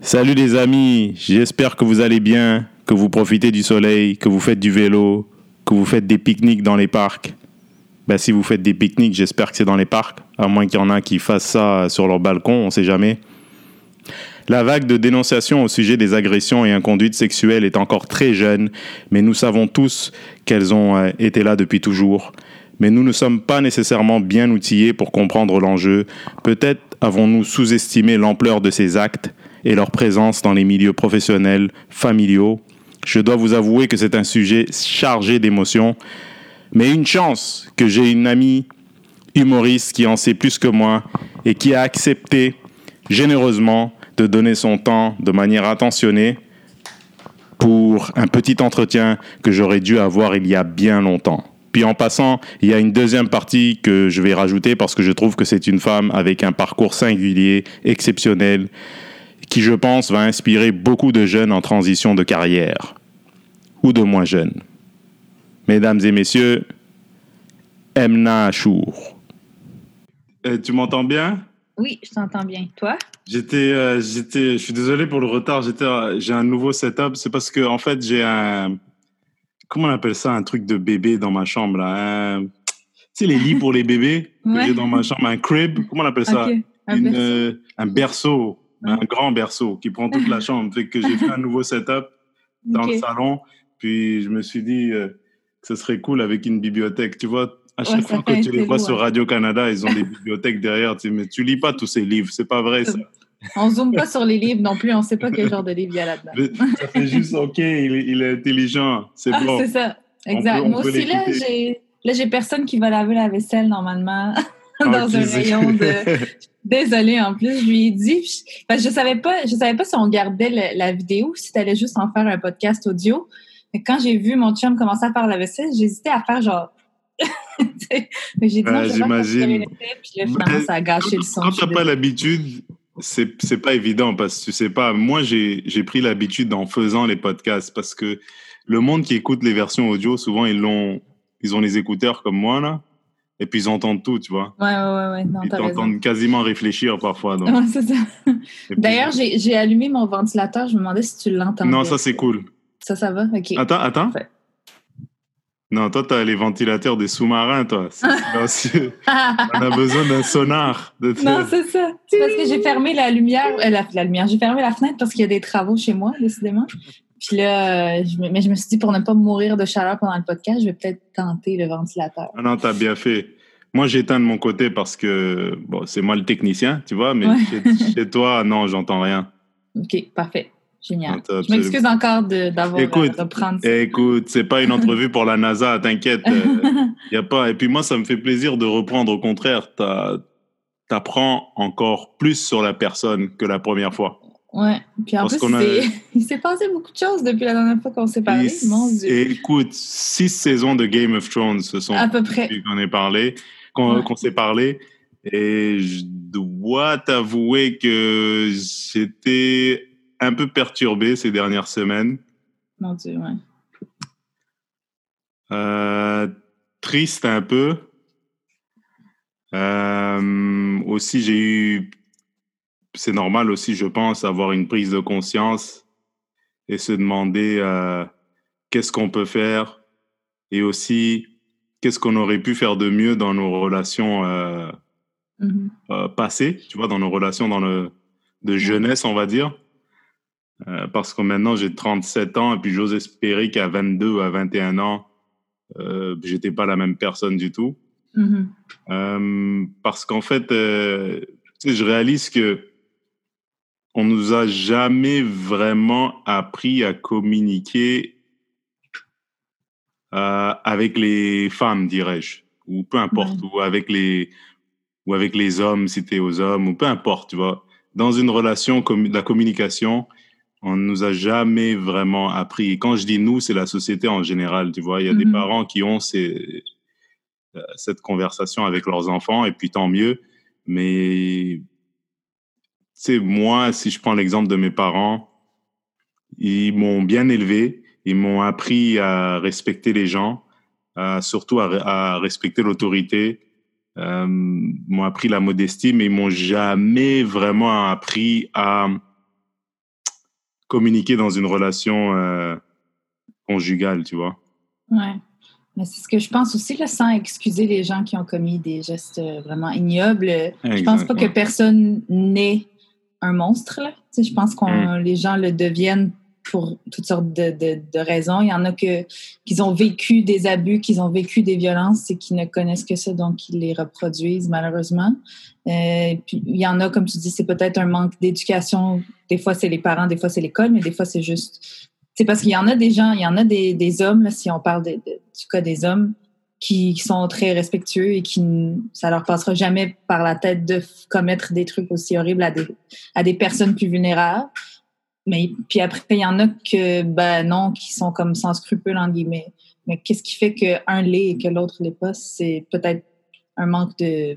Salut les amis, j'espère que vous allez bien, que vous profitez du soleil, que vous faites du vélo, que vous faites des pique-niques dans les parcs. Ben, si vous faites des pique-niques, j'espère que c'est dans les parcs, à moins qu'il y en a qui fassent ça sur leur balcon, on ne sait jamais. La vague de dénonciation au sujet des agressions et inconduites sexuelles est encore très jeune, mais nous savons tous qu'elles ont euh, été là depuis toujours. Mais nous ne sommes pas nécessairement bien outillés pour comprendre l'enjeu. Peut-être avons-nous sous-estimé l'ampleur de ces actes et leur présence dans les milieux professionnels, familiaux. Je dois vous avouer que c'est un sujet chargé d'émotions, mais une chance que j'ai une amie humoriste qui en sait plus que moi et qui a accepté généreusement de donner son temps de manière attentionnée pour un petit entretien que j'aurais dû avoir il y a bien longtemps. Puis en passant, il y a une deuxième partie que je vais rajouter parce que je trouve que c'est une femme avec un parcours singulier, exceptionnel, qui je pense va inspirer beaucoup de jeunes en transition de carrière, ou de moins jeunes. Mesdames et messieurs, Emna Achour. Euh, tu m'entends bien? Oui, je t'entends bien. Toi? J'étais, euh, j'étais, je suis désolé pour le retard. J'étais, j'ai un nouveau setup. C'est parce que en fait j'ai un, comment on appelle ça, un truc de bébé dans ma chambre là? tu sais les lits pour les bébés que j'ai dans ma chambre, un crib. Comment on appelle ça? Un, berceau. Euh, un berceau, un grand berceau qui prend toute la chambre. Fait que j'ai fait un nouveau setup dans le salon. Puis je me suis dit euh, que ce serait cool avec une bibliothèque. Tu vois, à chaque fois que tu les vois sur Radio Canada, ils ont des bibliothèques derrière. Tu, mais tu lis pas tous ces livres, c'est pas vrai ça. On zoome pas sur les livres non plus, on sait pas quel genre de livre il y a là-dedans. Ça fait juste OK, il, est intelligent, c'est ah, bon. C'est ça, exact. Moi aussi, là, j'ai, là, j'ai personne qui va laver la vaisselle normalement dans un rayon de. Désolée, en plus, je lui ai dit, parce que je savais pas, je savais pas si on gardait la vidéo si tu allais juste en faire un podcast audio. Mais quand j'ai vu mon chum commencer à faire la vaisselle, j'hésitais à faire genre mais j'ai dit non, j'imagine. Puis là, finalement, ça a gâché le son. Quand tu n'as pas l'habitude, c'est c'est pas évident parce que tu sais pas. Moi, j'ai j'ai pris l'habitude en faisant les podcasts parce que le monde qui écoute les versions audio, souvent ils l'ont, ils ont les écouteurs comme moi là. Et puis ils entendent tout, tu vois. Ouais, ouais, ouais. ils t'entendent quasiment réfléchir parfois. Donc. Ouais, c'est ça. D'ailleurs, j'ai allumé mon ventilateur. Je me demandais si tu l'entendais. Non, ça c'est cool. Ça, ça va? OK. Attends, attends. Non, toi, tu as les ventilateurs des sous-marins, toi. on a besoin d'un sonar. De non, c'est ça. C'est parce que j'ai fermé la lumière, euh, la, lumière, j'ai fermé la fenêtre parce qu'il y a des travaux chez moi, décidément. Puis là, euh, je mais je me suis dit, pour ne pas mourir de chaleur pendant le podcast, je vais peut-être tenter le ventilateur. Ah non, t'as bien fait. Moi, j'éteins de mon côté parce que, bon, c'est moi le technicien, tu vois, mais chez, toi, non, j'entends rien. OK, parfait. Génial. Je m'excuse encore d'avoir écoute, de prendre ça. Écoute, c'est pas une entrevue pour la NASA, t'inquiète. Il euh, y a pas. Et puis moi, ça me fait plaisir de reprendre. Au contraire, t'apprends encore plus sur la personne que la première fois. Ouais. Puis en plus, il s'est passé beaucoup de choses depuis la dernière fois qu'on s'est parlé. Mon Dieu. Et écoute, six saisons de Game of Thrones se sont à peu près qu'on ait parlé, qu'on s'est parlé. Et je dois t'avouer que j'étais un peu perturbé ces dernières semaines. Mon Dieu, ouais. Euh, triste un peu. Euh, aussi, j'ai eu, c'est normal aussi, je pense, avoir une prise de conscience et se demander euh, qu'est-ce qu'on peut faire et aussi qu'est-ce qu'on aurait pu faire de mieux dans nos relations mm-hmm. passées, tu vois, dans nos relations dans le, de jeunesse, on va dire. Euh, parce que maintenant, j'ai 37 ans et puis j'ose espérer qu'à 22 ou à 21 ans, euh, j'étais pas la même personne du tout. Mm-hmm. Euh, parce qu'en fait, euh, je réalise que on nous a jamais vraiment appris à communiquer avec les femmes, dirais-je, ou peu importe, ou avec les ou avec les hommes, si es aux hommes, ou peu importe, tu vois. Dans une relation, la communication, on ne nous a jamais vraiment appris. Et quand je dis nous, c'est la société en général. Tu vois, il y a des mhm. parents qui ont ces, euh, cette conversation avec leurs enfants, et puis tant mieux. Mais c'est moi, si je prends l'exemple de mes parents, ils m'ont bien élevé, ils m'ont appris à respecter les gens, surtout à, respecter l'autorité, euh, m'ont appris la modestie, mais ils m'ont jamais vraiment appris à communiquer dans une relation euh, conjugale, tu vois. Ouais. Mais c'est ce que je pense aussi, là, sans excuser les gens qui ont commis des gestes euh, vraiment ignobles. Je pense pas que personne n'est un monstre. Là. Je pense que mm. les gens le deviennent pour toutes sortes de, de, de raisons. Il y en a que qui ont vécu des abus, qui ont vécu des violences et qui ne connaissent que ça, donc ils les reproduisent malheureusement. Euh, puis il y en a, comme tu dis, c'est peut-être un manque d'éducation. Des fois, c'est les parents, des fois, c'est l'école, mais des fois, c'est juste c'est parce qu'il y en a des gens, il y en a des, des hommes, là, si on parle de, du cas des hommes, qui, sont très respectueux et qui ça leur passera jamais par la tête de commettre des trucs aussi horribles à des, à personnes plus vulnérables. Mais puis après, il y en a que ben non, qui sont comme sans scrupules en guillemets. Mais qu'est-ce qui fait qu'un l'est et que l'autre l'est pas? C'est peut-être un manque de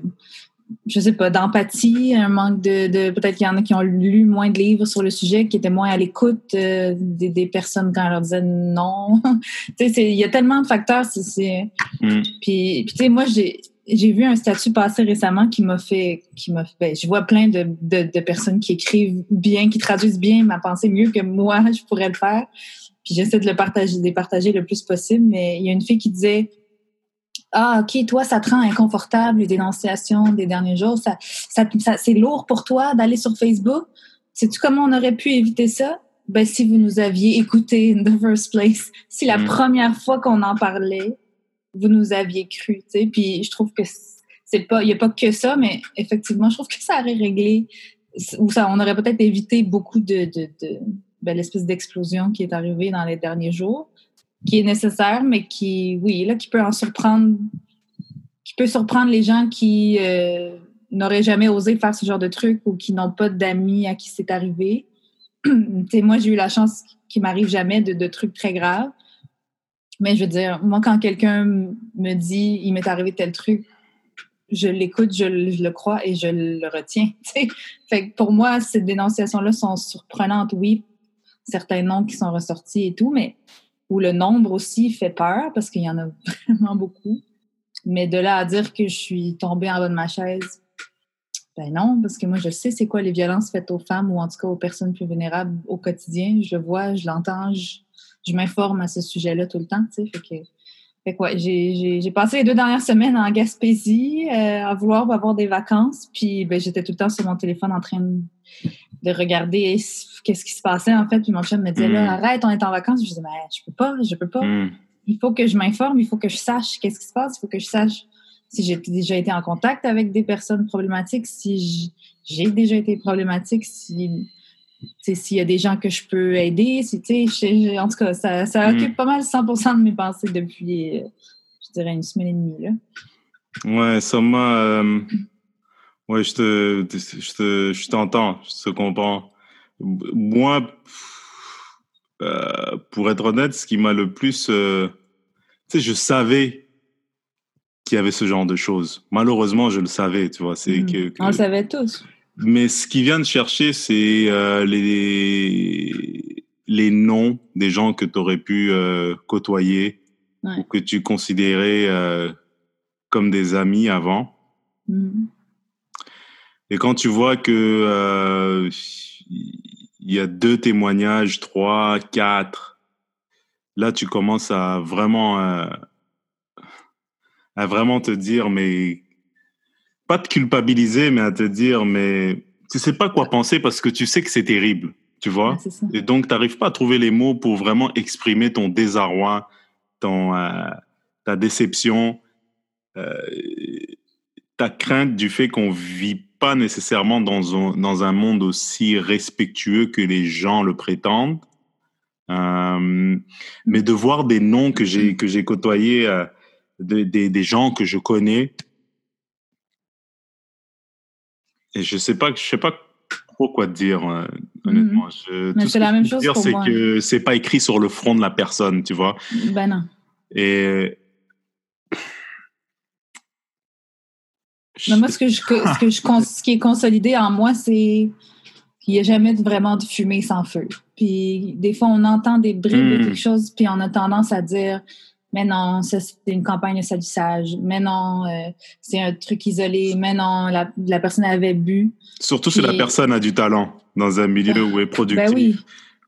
je sais pas, d'empathie, un manque de, peut-être qu'il y en a qui ont lu moins de livres sur le sujet, qui étaient moins à l'écoute euh, des, personnes quand elles leur disaient non. tu sais, il y a tellement de facteurs. C'est, mm. Puis, tu sais, moi, j'ai, j'ai vu un statut passer récemment qui m'a fait, qui m'a fait, ben, je vois plein de, de, de, personnes qui écrivent bien, qui traduisent bien ma pensée mieux que moi, je pourrais le faire. Puis j'essaie de le partager, de les partager le plus possible. Mais il y a une fille qui disait, ah, OK, toi, ça te rend inconfortable, les dénonciations des derniers jours. Ça, ça, c'est lourd pour toi d'aller sur Facebook? Sais-tu comment on aurait pu éviter ça? Ben, si vous nous aviez écouté in the first place, si la mm. première fois qu'on en parlait, vous nous aviez cru, tu sais. Puis je trouve que c'est pas, il n'y a pas que ça, mais effectivement, je trouve que ça aurait réglé, ou ça, on aurait peut-être évité beaucoup de, de, de ben, l'espèce d'explosion qui est arrivée dans les derniers jours qui est nécessaire, mais qui, oui, là, qui peut en surprendre, qui peut surprendre les gens qui euh, n'auraient jamais osé faire ce genre de truc ou qui n'ont pas d'amis à qui c'est arrivé. moi, j'ai eu la chance qu'il m'arrive jamais de, de, trucs très graves. Mais je veux dire, moi, quand quelqu'un me dit il m'est arrivé tel truc, je l'écoute, je, le crois et je le retiens. Fait pour moi, ces dénonciations-là sont surprenantes, oui, certains noms qui sont ressortis et tout, mais où le nombre aussi fait peur parce qu'il y en a vraiment beaucoup. Mais de là à dire que je suis tombée en bas de ma chaise, ben non, parce que moi, je sais c'est quoi les violences faites aux femmes ou en tout cas aux personnes plus vulnérables au quotidien. Je vois, je l'entends, je, m'informe à ce sujet-là tout le temps. Fait que, j'ai passé les deux dernières semaines en Gaspésie euh, à vouloir avoir des vacances. Puis ben, j'étais tout le temps sur mon téléphone en train de de regarder qu'est-ce qui se passait en fait. Puis mon chum me disait là, hmm. arrête, on est en vacances. Je disais, mais je peux pas, je peux pas. Hmm. Il faut que je m'informe, il faut que je sache qu'est-ce qui se passe, il faut que je sache si j'ai déjà été en contact avec des personnes problématiques, si j'ai déjà été problématique, si s'il y a des gens que je peux aider, si, en tout cas, ça, ça hmm. occupe pas mal 100% de mes pensées depuis, euh, je dirais, une semaine et demie. Là. Ouais, m'a... Euh, oui, je te, je te, je t'entends, je te comprends. Moi, euh, pour être honnête, ce qui m'a le plus, euh, tu sais, je savais qu'il y avait ce genre de choses. Malheureusement, je le savais, tu vois. C'est hmm. que, On le savait tous. Mais ce qui vient de chercher, c'est euh, les les noms des gens que tu aurais pu côtoyer ou que tu considérais comme des amis avant. Mm. Et quand tu vois que euh, il y a deux témoignages, trois, quatre, là tu commences à vraiment euh, à vraiment te dire mais pas te culpabiliser mais à te dire mais tu sais pas quoi penser parce que tu sais que c'est terrible, tu vois? Et donc tu n'arrives pas à trouver les mots pour vraiment exprimer ton désarroi, ton euh, ta déception, ta crainte du fait qu'on vit pas nécessairement dans un, dans un monde aussi respectueux que les gens le prétendent. Euh, mais de voir des noms que j'ai que j'ai côtoyés, euh, des, des gens que je connais, et je sais pas je sais pas trop quoi dire euh, honnêtement. Mhm. c'est la même chose dire, c'est que c'est pas écrit sur le front de la personne, tu vois. Ben non. Et moi, ce, que je, ce, que je, ce qui est consolidé en moi, c'est qu'il n'y a jamais vraiment de fumée sans feu. Puis des fois, on entend des bribes de hmm. quelque chose, puis on a tendance à dire mais non, ça c'est une campagne de salissage. Mais non, euh, c'est un truc isolé. Mais non, la, la personne avait bu. Surtout si la personne a du talent dans un milieu où est productif. Ben oui.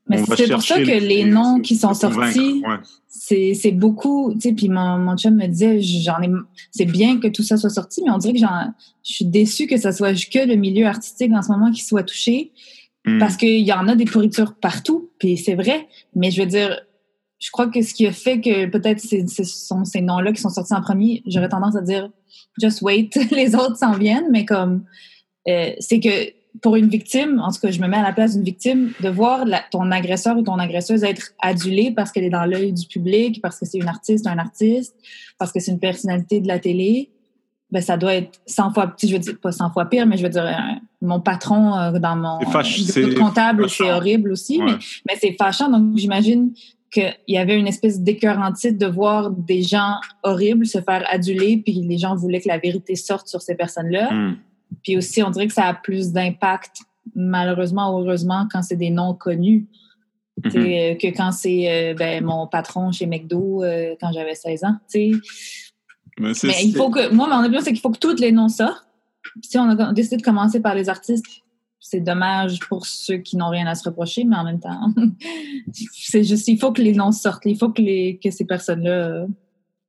Mais c'est pour ça que les, noms qui sont sortis, c'est beaucoup, tu sais, puis mon, mon chum me disait, j'en ai, c'est bien que tout ça soit sorti, mais on dirait que j'en, je suis déçue que ça soit que le milieu artistique en ce moment qui soit touché, hmm. parce qu'il y en a des pourritures partout, puis c'est vrai, mais je veux dire, je crois que ce qui a fait que peut-être ce sont ces noms-là qui sont sortis en premier, j'aurais tendance à dire, just wait, les autres s'en viennent, mais comme, euh, c'est que pour une victime, en tout cas, je me mets à la place d'une victime, de voir ton agresseur ou ton agresseuse être adulé parce qu'elle est dans l'œil du public, parce que c'est une artiste, un artiste, parce que c'est une personnalité de la télé, ben ça doit être 100 fois, je veux dire pas 100 fois pire, mais je veux dire euh, mon patron euh, dans mon comptable, c'est horrible aussi, mais, mais c'est fâchant. Donc j'imagine qu'il y avait une espèce d'écœurantite de voir des gens horribles se faire aduler, puis les gens voulaient que la vérité sorte sur ces personnes-là. Hmm. Puis aussi, on dirait que ça a plus d'impact, malheureusement ou heureusement, quand c'est des noms connus. Mhm. Euh, que quand c'est euh, ben, mon patron chez McDo euh, quand j'avais 16 ans. Mais, Mais il faut que. Moi, mon opinion, c'est qu'il faut que tous les noms sortent. Si on a décidé de commencer par les artistes, c'est dommage pour ceux qui n'ont rien à se reprocher, mais en même temps, c'est juste, il faut que les noms sortent. Il faut que, les, que ces personnes-là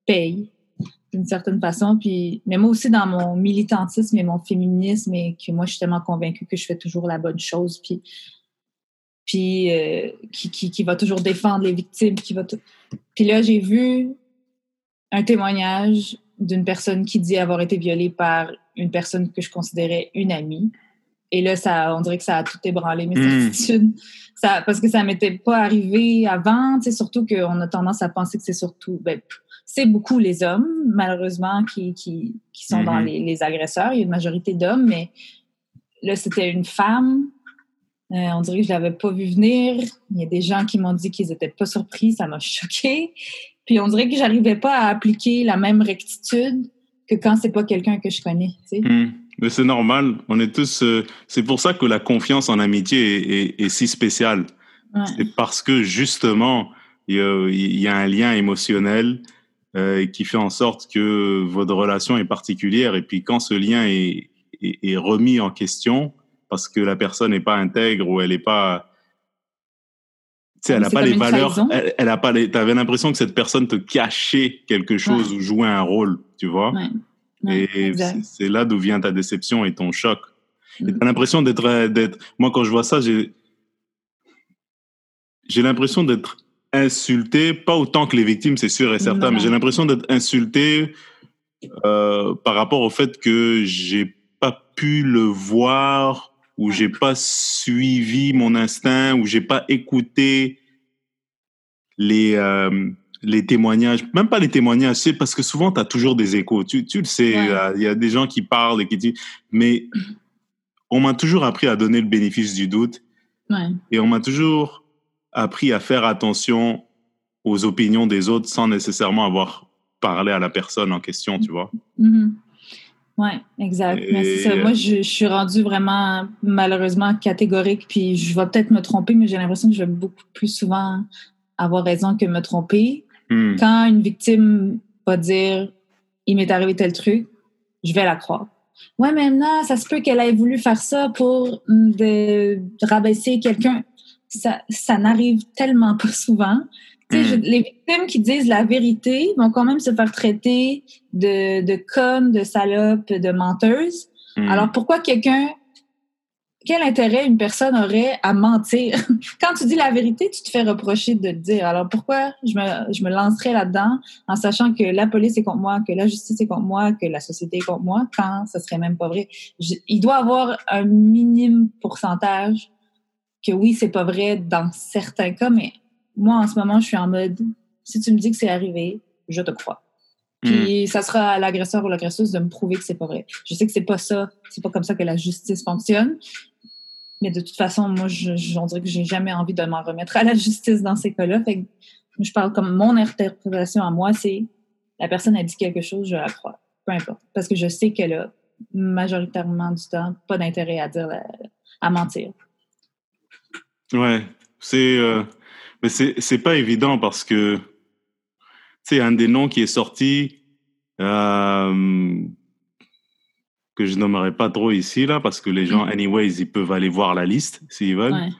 payent d'une certaine façon. Puis, mais moi aussi, dans mon militantisme et mon féminisme, et que moi, je suis tellement convaincue que je fais toujours la bonne chose, puis, puis euh, qui, qui, qui, va toujours défendre les victimes. Qui va Puis là, j'ai vu un témoignage d'une personne qui dit avoir été violée par une personne que je considérais une amie. Et là, ça, on dirait que ça a tout ébranlé mes hmm. certitudes. Ça, parce que ça m'était pas arrivé avant, surtout qu'on a tendance à penser que c'est surtout, ben, c'est beaucoup les hommes, malheureusement, qui, qui, qui sont dans mm-hmm. les, agresseurs. Il y a une majorité d'hommes, mais là, c'était une femme. Euh, on dirait que je l'avais pas vu venir. Il y a des gens qui m'ont dit qu'ils étaient pas surpris. Ça m'a choqué. Puis on dirait que j'arrivais pas à appliquer la même rectitude que quand c'est pas quelqu'un que je connais. Mm. Mais c'est normal. On est tous. Euh, c'est pour ça que la confiance en amitié est, si spéciale. C'est parce que justement, il y, a un lien émotionnel euh, qui fait en sorte que votre relation est particulière. Et puis quand ce lien est, est, remis en question parce que la personne n'est pas intègre ou elle n'est pas tu sais, elle n'a pas les valeurs. Elle, elle a pas les. T'avais l'impression que cette personne te cachait quelque chose ou jouait un rôle, tu vois? Ouais. et c'est là d'où vient ta déception et ton choc. Mm. Et t'as l'impression d'être, d'être. Moi, quand je vois ça, j'ai, j'ai l'impression d'être insulté, pas autant que les victimes, c'est sûr et certain, mais j'ai l'impression d'être insulté euh, par rapport au fait que j'ai pas pu le voir ou j'ai pas suivi mon instinct ou j'ai pas écouté les euh, les témoignages, même pas les témoignages, c'est parce que souvent tu as toujours des échos. Tu, tu le sais, euh, il y a des gens qui parlent et qui disent mais on m'a toujours appris à donner le bénéfice du doute. Ouais. Et on m'a toujours appris à faire attention aux opinions des autres sans nécessairement avoir parlé à la personne en question, tu vois. Mm-hmm. Oui, exact. Moi, je, suis rendue vraiment, malheureusement, catégorique, puis je vais peut-être me tromper, mais j'ai l'impression que je vais beaucoup plus souvent avoir raison que me tromper. Hmm. Quand une victime va dire « il m'est arrivé tel truc », je vais la croire. Ouais, maintenant, ça se peut qu'elle ait voulu faire ça pour de rabaisser quelqu'un ça, ça n'arrive tellement pas souvent. Hmm. les victimes qui disent la vérité vont quand même se faire traiter de, de connes, de salopes, de menteuses. Hmm. Alors pourquoi quelqu'un, quel intérêt une personne aurait à mentir? Quand tu dis la vérité, tu te fais reprocher de le dire. Alors pourquoi je me, je me lancerais là-dedans en sachant que la police est contre moi, que la justice est contre moi, que la société est contre moi, quand ce serait même pas vrai? il doit avoir un minime pourcentage que oui, c'est pas vrai dans certains cas, mais moi, en ce moment, je suis en mode, si tu me dis que c'est arrivé, je te crois. Puis hmm. ça sera à l'agresseur ou l'agresseuse de me prouver que c'est pas vrai. Je sais que c'est pas ça, c'est pas comme ça que la justice fonctionne. Mais de toute façon, moi, je, dirais que j'ai jamais envie de m'en remettre à la justice dans ces cas-là. Fait je parle comme mon interprétation à moi, c'est la personne a dit quelque chose, je la crois. Peu importe. Parce que je sais qu'elle a majoritairement du temps pas d'intérêt à dire, à mentir. Ouais, c'est euh, mais c'est c'est pas évident parce que sais un des noms qui est sorti euh, que je nommerai pas trop ici là parce que les gens mm. anyways ils peuvent aller voir la liste s'ils veulent.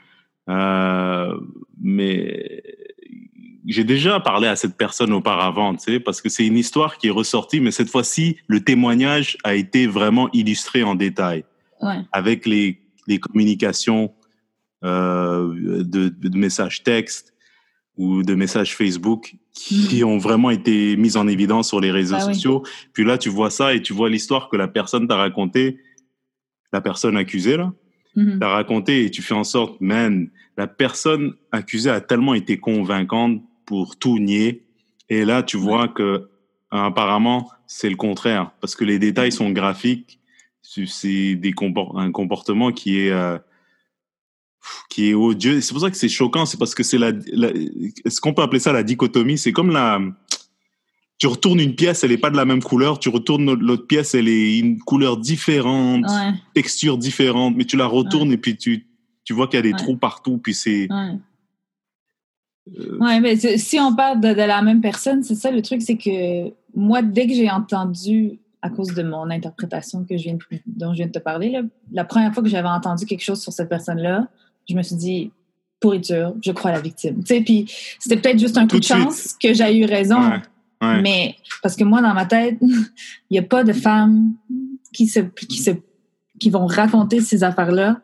Euh, mais j'ai déjà parlé à cette personne auparavant, tu sais, parce que c'est une histoire qui est ressortie, mais cette fois-ci, le témoignage a été vraiment illustré en détail, ouais. avec les, les communications de, de, messages textes ou de messages Facebook qui mm. ont vraiment été mises en évidence sur les réseaux bah sociaux. Puis là, tu vois ça et tu vois l'histoire que la personne t'a racontée, la personne accusée là, mm-hmm. t'a raconté et tu fais en sorte, man, la personne accusée a tellement été convaincante pour tout nier. Et là, tu vois que apparemment, c'est le contraire parce que les détails sont graphiques. C'est des un comportement qui est euh, qui est odieux. C'est pour ça que c'est choquant. C'est parce que c'est la, est-ce qu'on peut appeler ça la dichotomie C'est comme la tu retournes une pièce, elle n'est pas de la même couleur. Tu retournes l'autre pièce, elle est une couleur différente, texture différente, mais tu la retournes et puis tu, tu vois qu'il y a des trous partout. Puis c'est. Euh, ouais. mais si on parle de, la même personne, c'est ça le truc, c'est que moi, dès que j'ai entendu, à cause de mon interprétation que je viens dont je viens de te parler, la première fois que j'avais entendu quelque chose sur cette personne-là, je me suis dit, pourriture, je crois à la victime. Tu sais, puis c'était peut-être juste un coup de chance que j'ai eu raison. Mais parce que moi, dans ma tête, il n'y a pas de femmes qui se, qui se, qui vont raconter ces affaires-là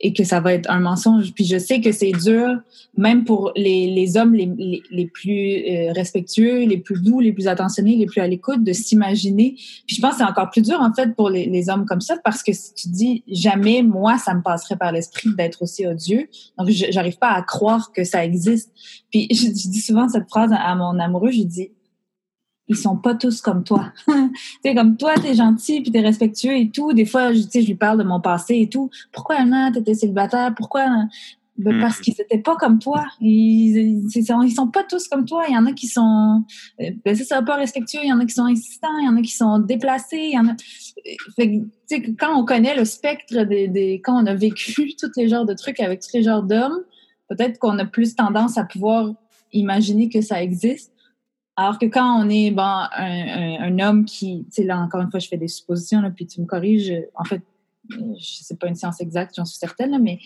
et que ça va être un mensonge. Puis je sais que c'est dur, même pour les, les hommes les, les, plus euh, respectueux, les plus doux, les plus attentionnés, les plus à l'écoute, de s'imaginer. Puis je pense que c'est encore plus dur, en fait, pour les, les, hommes comme ça, parce que si tu dis jamais, moi, ça me passerait par l'esprit d'être aussi odieux. Donc, j'arrive pas à croire que ça existe. Puis je, je dis souvent cette phrase à mon amoureux, je dis, ils sont pas tous comme toi. tu sais, comme toi, t'es gentil puis t'es respectueux et tout. Des fois, tu sais, je lui parle de mon passé et tout. Pourquoi Anna, t'étais célibataire? Pourquoi? Ben, mm. Parce qu'ils étaient pas comme toi. Ils, ils, sont pas tous comme toi. Il y en a qui sont, euh, ben, c'est ça, pas respectueux. Il y en a qui sont insistants. Il y en a qui sont déplacés. Il y en a, fait sais, quand on connaît le spectre des, des, quand on a vécu tous les genres de trucs avec tous les genres d'hommes, peut-être qu'on a plus tendance à pouvoir imaginer que ça existe. Alors que quand on est bon, un, homme qui, tu sais, là encore une fois, je fais des suppositions, là, puis tu me corriges, en fait, sais pas une science exacte, j'en suis certaine, mais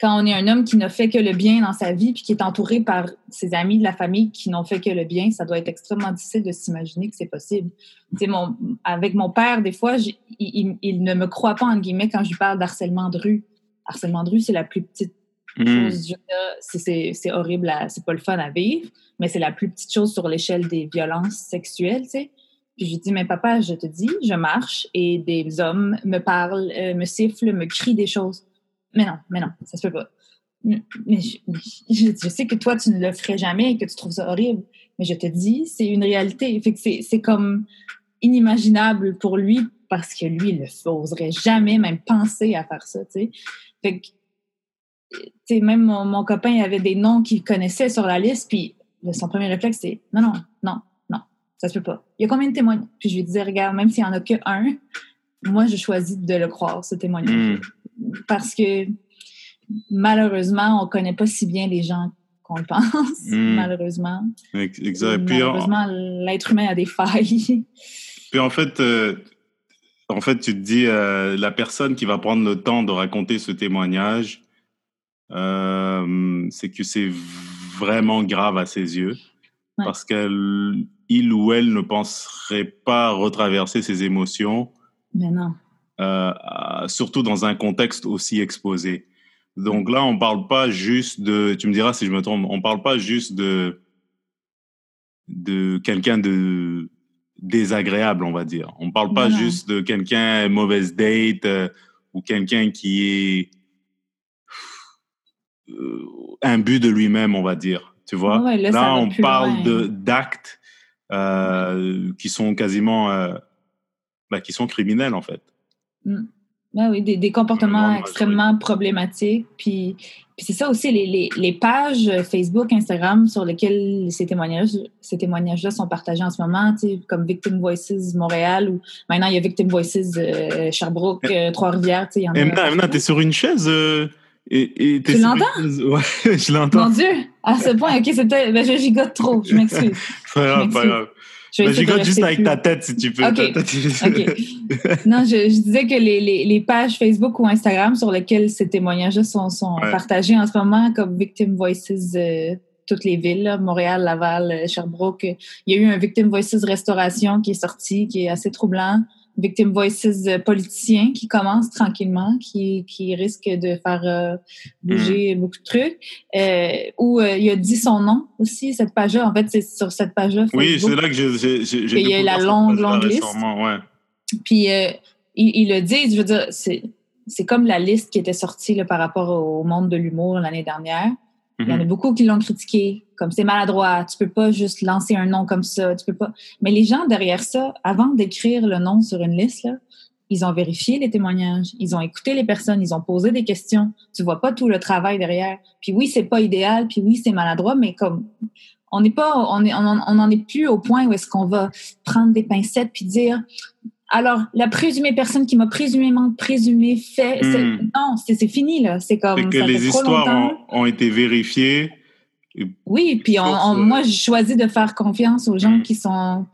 quand on est un homme qui n'a fait que le bien dans sa vie, puis qui est entouré par ses amis de la famille qui n'ont fait que le bien, ça doit être extrêmement difficile de s'imaginer que c'est possible. Tu mon, avec mon père, des fois, il, ne me croit pas, en guillemets, quand je lui parle d'harcèlement de rue. Harcèlement de rue, c'est la plus petite Hmm. C'est horrible, c'est pas le fun à vivre, mais c'est la plus petite chose sur l'échelle des violences sexuelles, tu sais. Puis je dis, mais papa, je te dis, je marche et des hommes me parlent, euh, me sifflent, me crient des choses. Mais non, mais non, ça se peut pas. Mais je, sais que toi, tu ne le ferais jamais et que tu trouves ça horrible, mais je te dis, c'est une réalité. C'est comme inimaginable pour lui parce que lui, il ne oserait jamais même penser à faire ça, tu sais. Fait que sais, même mon, copain, il avait des noms qu'il connaissait sur la liste, puis son premier réflexe, c'est non, non, non, non, ça se peut pas. Il y a combien de témoignages? Puis je lui disais, regarde, même s'il n'y en a qu'un, moi, je choisis de le croire, ce témoignage. Hmm. Parce que malheureusement, on ne connaît pas si bien les gens qu'on le pense, hmm. malheureusement. Exact. malheureusement, l'être humain a des failles. Puis en fait, euh, en fait, tu te dis, euh, la personne qui va prendre le temps de raconter ce témoignage, euh, c'est que c'est vraiment grave à ses yeux parce qu'il ou elle ne penserait pas retraverser ses émotions. Mais non. Euh, surtout dans un contexte aussi exposé. Donc là, on parle pas juste de, tu me diras si je me trompe, on parle pas juste de de quelqu'un de désagréable, on va dire. On parle pas juste de quelqu'un mauvaise date euh, ou quelqu'un qui est un but de lui-même, on va dire. Tu vois là, on parle de d'actes euh, qui sont quasiment euh, bah, qui sont criminels en fait. Mm. Ben oui, des, des comportements extrêmement problématiques. Puis, puis c'est ça aussi, les, les, les, pages Facebook, Instagram sur lesquelles ces témoignages, ces témoignages-là sont partagés en ce moment, comme Victim Voices Montréal ou maintenant il y a Victim Voices Sherbrooke, Trois-Rivières. Emna, t'es sur une chaise et, tu l'entends? Ouais, je l'entends. Mon Dieu! À ce point, ok, c'était. Ben, je gigote trop, je m'excuse. pas grave, pas grave. Je ben, juste avec ta tête si tu peux. non, je, disais que les, les, les, pages Facebook ou Instagram sur lesquelles ces témoignages sont, sont partagés en ce moment, comme Victim Voices, euh, toutes les villes, Montréal, Laval, euh, Sherbrooke. Il y a eu un Victim Voices Restauration qui est sorti, qui est assez troublant. Victim Voices euh, politicien qui commence tranquillement, qui, qui risque de faire euh, bouger hmm. beaucoup de trucs. Euh, où il y a dit son nom aussi, cette page-là. En fait, c'est sur cette page-là. Oui, c'est là que j'ai. Il y a la longue, longue liste. Ouais. Puis il, le dit, je veux dire, c'est comme la liste qui était sortie là, par rapport au monde de l'humour l'année dernière. Il y en a mhm. beaucoup qui l'ont critiqué, comme c'est maladroit, tu peux pas juste lancer un nom comme ça, tu peux pas. Mais les gens derrière ça, avant d'écrire le nom sur une liste, là, ils ont vérifié les témoignages, ils ont écouté les personnes, ils ont posé des questions. Tu vois pas tout le travail derrière. Puis oui, c'est pas idéal, puis oui, c'est maladroit, mais comme on n'est pas, on est, on n'en est plus au point où est-ce qu'on va prendre des pincettes puis dire alors, la présumée personne qui m'a présumément présumé fait, hmm. non, c'est fini là. C'est comme que les histoires ont, été vérifiées. Oui, puis moi, j'ai choisi de faire confiance aux gens hmm. qui sont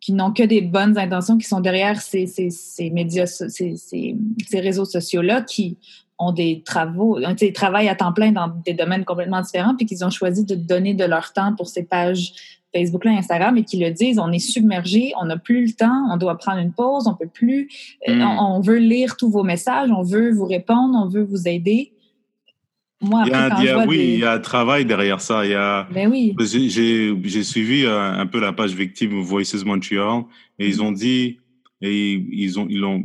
qui n'ont que des bonnes intentions, qui sont derrière ces, ces, médias, ces, ces, réseaux sociaux-là, qui ont des travaux, des travaillent à temps plein dans des domaines complètement différents, puis qu'ils ont choisi de donner de leur temps pour ces pages Facebook, là, Instagram, et qui le disent, on est submergé, on n'a plus le temps, on doit prendre une pause, on peut plus, euh, hmm. on, veut lire tous vos messages, on veut vous répondre, on veut vous aider. Moi, après, il y a, oui, il y a un travail derrière ça. Il y a, ben oui. J'ai suivi euh, un, peu la page victime Voices Montreal et ils ont dit, et ils ont, ils l'ont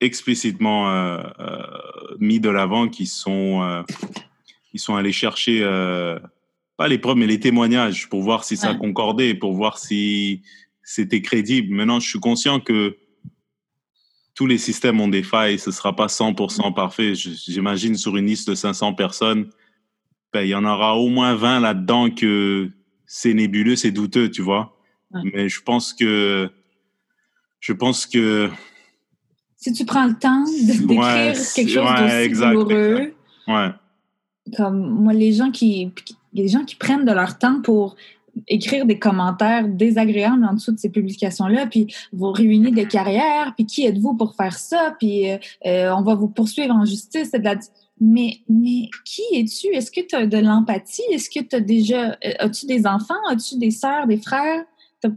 explicitement euh, mis de l'avant qu'ils sont, ils sont allés chercher pas les preuves, mais les témoignages pour voir si ça concordait, pour voir si c'était crédible. Maintenant, je suis conscient que tous les systèmes ont des failles, ce sera pas 100% parfait. J'imagine sur une liste de 500 personnes, ben, il y en aura au moins 20 là-dedans que c'est nébuleux, c'est douteux, tu vois. Mais je pense que, je pense que. Si tu prends le temps d'écrire quelque chose de douloureux, ouais. comme moi, les gens qui, il y a des gens qui prennent de leur temps pour écrire des commentaires désagréables en dessous de ces publications-là, puis vous réunissez des carrières, puis qui êtes-vous pour faire ça, puis euh, euh, on va vous poursuivre en justice. De la... mais, mais qui es-tu? Est-ce que tu as de l'empathie? Est-ce que tu as déjà... Euh, as-tu des enfants? As-tu des sœurs, des frères?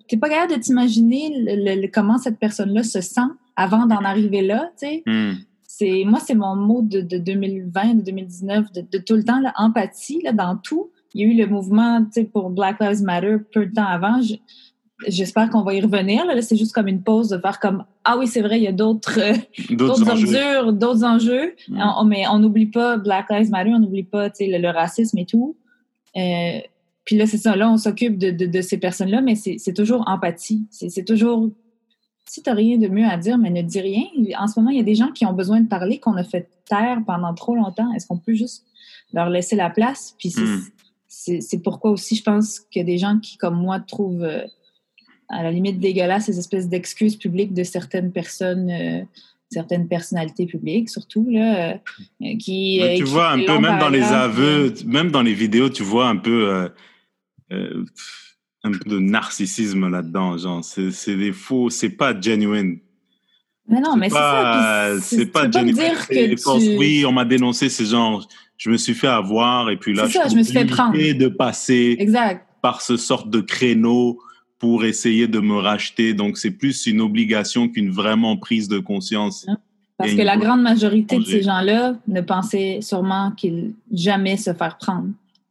T'es pas capable de t'imaginer comment cette personne-là se sent avant d'en arriver là, tu sais? Hmm. C'est, moi, c'est mon mot de, 2020, de 2019, de, de tout le temps, l'empathie là, dans tout il y a eu le mouvement pour Black Lives Matter peu de temps avant. J'espère qu'on va y revenir. Là, c'est juste comme une pause de faire comme Ah oui, c'est vrai, il y a d'autres ordures, d'autres enjeux. Mm. mais on n'oublie pas Black Lives Matter, on n'oublie pas le, le, racisme et tout. Euh, puis là, c'est ça, là, on s'occupe de, de, ces personnes-là, mais c'est toujours empathie. C'est toujours si tu n'as rien de mieux à dire, mais ne dis rien. En ce moment, il y a des gens qui ont besoin de parler, qu'on a fait taire pendant trop longtemps. Est-ce qu'on peut juste leur laisser la place? Puis mm c'est pourquoi aussi je pense a des gens qui, comme moi, trouvent euh, à la limite dégueulasse ces espèces d'excuses publiques de certaines personnes, euh, certaines personnalités publiques, surtout, là, euh, qui. tu vois, un peu, même dans les aveux, même dans les vidéos, tu vois un peu. un peu de narcissisme là-dedans, genre, c'est des faux, c'est pas genuine. Mais non, mais c'est ça. C'est pas genuine. Dire que tu... Oui, on m'a dénoncé, ces gens je me suis fait avoir et puis là, je, me suis fait prendre. de passer par ce sorte de créneau pour essayer de me racheter. Donc, c'est plus une obligation qu'une vraiment prise de conscience. Parce que la grande majorité de ces gens-là ne pensaient sûrement qu'ils jamais se faire prendre.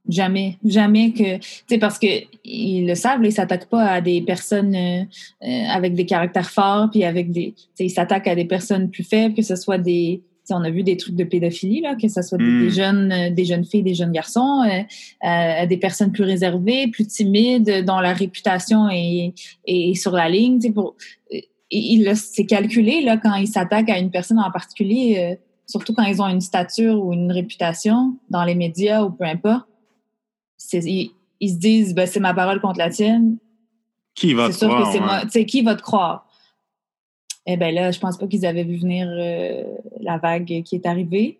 Jamais, jamais que, tu sais, parce que ils le savent, ils s'attaquent pas à des personnes euh, euh, avec des caractères forts, puis avec des, tu sais, ils s'attaquent à des personnes plus faibles, que ce soit des, on a vu des trucs de pédophilie, là, que ce soit des, hmm. jeunes, euh, des jeunes filles, des jeunes garçons, euh, euh, des personnes plus réservées, plus timides, dont la réputation est, est sur la ligne. Pour, il, c'est calculé là, quand ils s'attaquent à une personne en particulier, surtout quand ils ont une stature ou une réputation dans les médias ou peu importe. Ils, ils, se disent, ben, c'est ma parole contre la tienne. Qui va te croire? Que qui va te croire? Eh bien là, je pense pas qu'ils avaient vu venir euh, la vague qui est arrivée.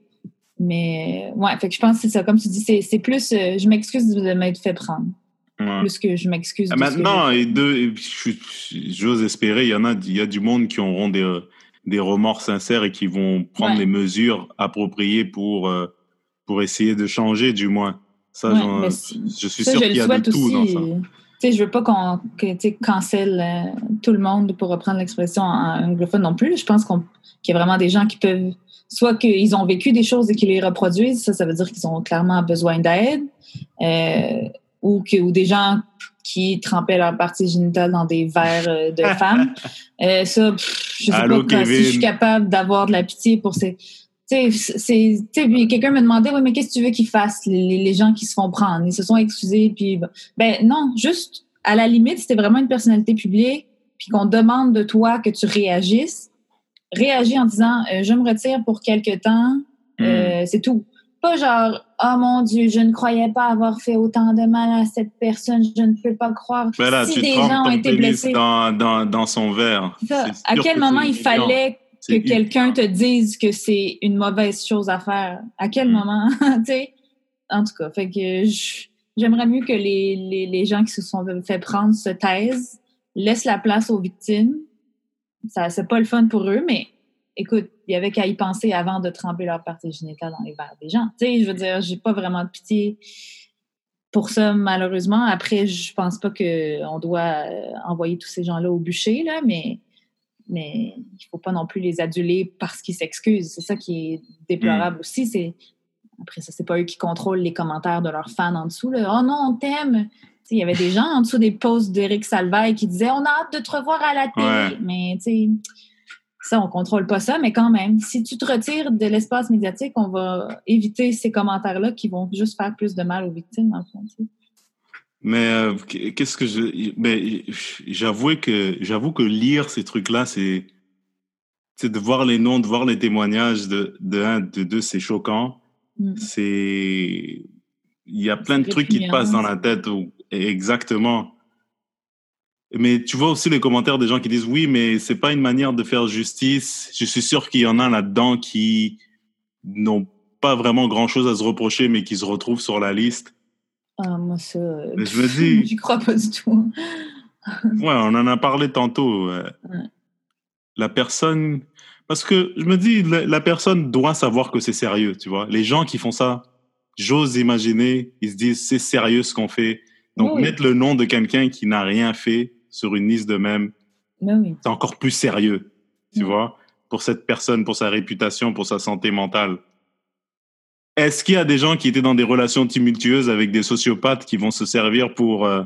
Mais ouais, fait que je pense que c'est ça. Comme tu dis, c'est plus. Euh, je m'excuse de m'être fait prendre. plus que je m'excuse. Maintenant, et deux, j'ose espérer, il y en a, il y a du monde qui auront des, des remords sincères et qui vont prendre les mesures appropriées pour, euh, pour essayer de changer, du moins. Ça, je suis sûr qu'il y a de tout dans ça. Je je veux pas qu'on cancelle euh, tout le monde pour reprendre l'expression anglophone non plus. Je pense qu'il y a vraiment des gens qui peuvent, soit qu'ils ont vécu des choses et qu'ils les reproduisent, ça, ça veut dire qu'ils ont clairement besoin d'aide, euh, ou, que, ou des gens qui trempaient leur partie génitale dans des verres euh, de femmes. Euh, ça, je sais pas si je suis capable d'avoir de la pitié pour ces... Tu sais, quelqu'un me demandait, oui, mais qu'est-ce que tu veux qu'ils fassent, les, les, gens qui se font prendre? Ils se sont excusés, puis... Ben non, juste, à la limite, c'était vraiment une personnalité publique, puis qu'on demande de toi que tu réagisses, réagis en disant, euh, je me retire pour quelque temps, hmm. c'est tout. Pas genre, oh mon Dieu, je ne croyais pas avoir fait autant de mal à cette personne, je ne peux pas croire. Mais là, si tu des gens ont été blessés. Dans, dans, dans son verre. À quel moment il fallait que quelqu'un te dise que c'est une mauvaise chose à faire? À quel mm. moment? tu sais? En tout cas, fait que j'aimerais mieux que les, les, les, gens qui se sont fait prendre se taisent, laissent la place aux victimes. Ça, c'est pas le fun pour eux, mais écoute, il y avait qu'à y penser avant de tremper leur partie génitale dans les verres des gens. Tu sais, je veux dire, j'ai pas vraiment de pitié pour ça, malheureusement. Après, je pense pas qu'on doit euh, envoyer tous ces gens-là au bûcher, là, mais, mais il faut pas non plus les aduler parce qu'ils s'excusent. C'est ça qui est déplorable mm. aussi. C'est Après ça, c'est pas eux qui contrôlent les commentaires de leurs fans en dessous. Là. Oh non, on t'aime! Il y avait des gens en dessous des posts d'Éric Salvaille qui disaient On a hâte de te revoir à la télé. Mais tu sais ça, on contrôle pas ça, mais quand même, si tu te retires de l'espace médiatique, on va éviter ces commentaires-là qui vont juste faire plus de mal aux victimes, en fait. Mais euh, qu'est-ce que je. Mais j'avoue que j'avoue que lire ces trucs-là, c'est. C'est de voir les noms, de voir les témoignages de, de un, de deux, c'est choquant. Mm. C'est. Il y a plein de trucs qui te passent dans la tête. Exactement. Mais tu vois aussi les commentaires des gens qui disent oui, mais c'est pas une manière de faire justice. Je suis sûr qu'il y en a là-dedans qui n'ont pas vraiment grand-chose à se reprocher, mais qui se retrouvent sur la liste. Ah, moi, ça. je me dis. J'y crois pas du tout. ouais, on en a parlé tantôt. La personne. Parce que je me dis, la, personne doit savoir que c'est sérieux, tu vois. Les gens qui font ça, j'ose imaginer, ils se disent c'est sérieux ce qu'on fait. Donc, mettre le nom de quelqu'un qui n'a rien fait, sur une liste de même, c'est encore plus sérieux, tu vois, pour cette personne, pour sa réputation, pour sa santé mentale. Est-ce qu'il y a des gens qui étaient dans des relations tumultueuses avec des sociopathes qui vont se servir pour, euh,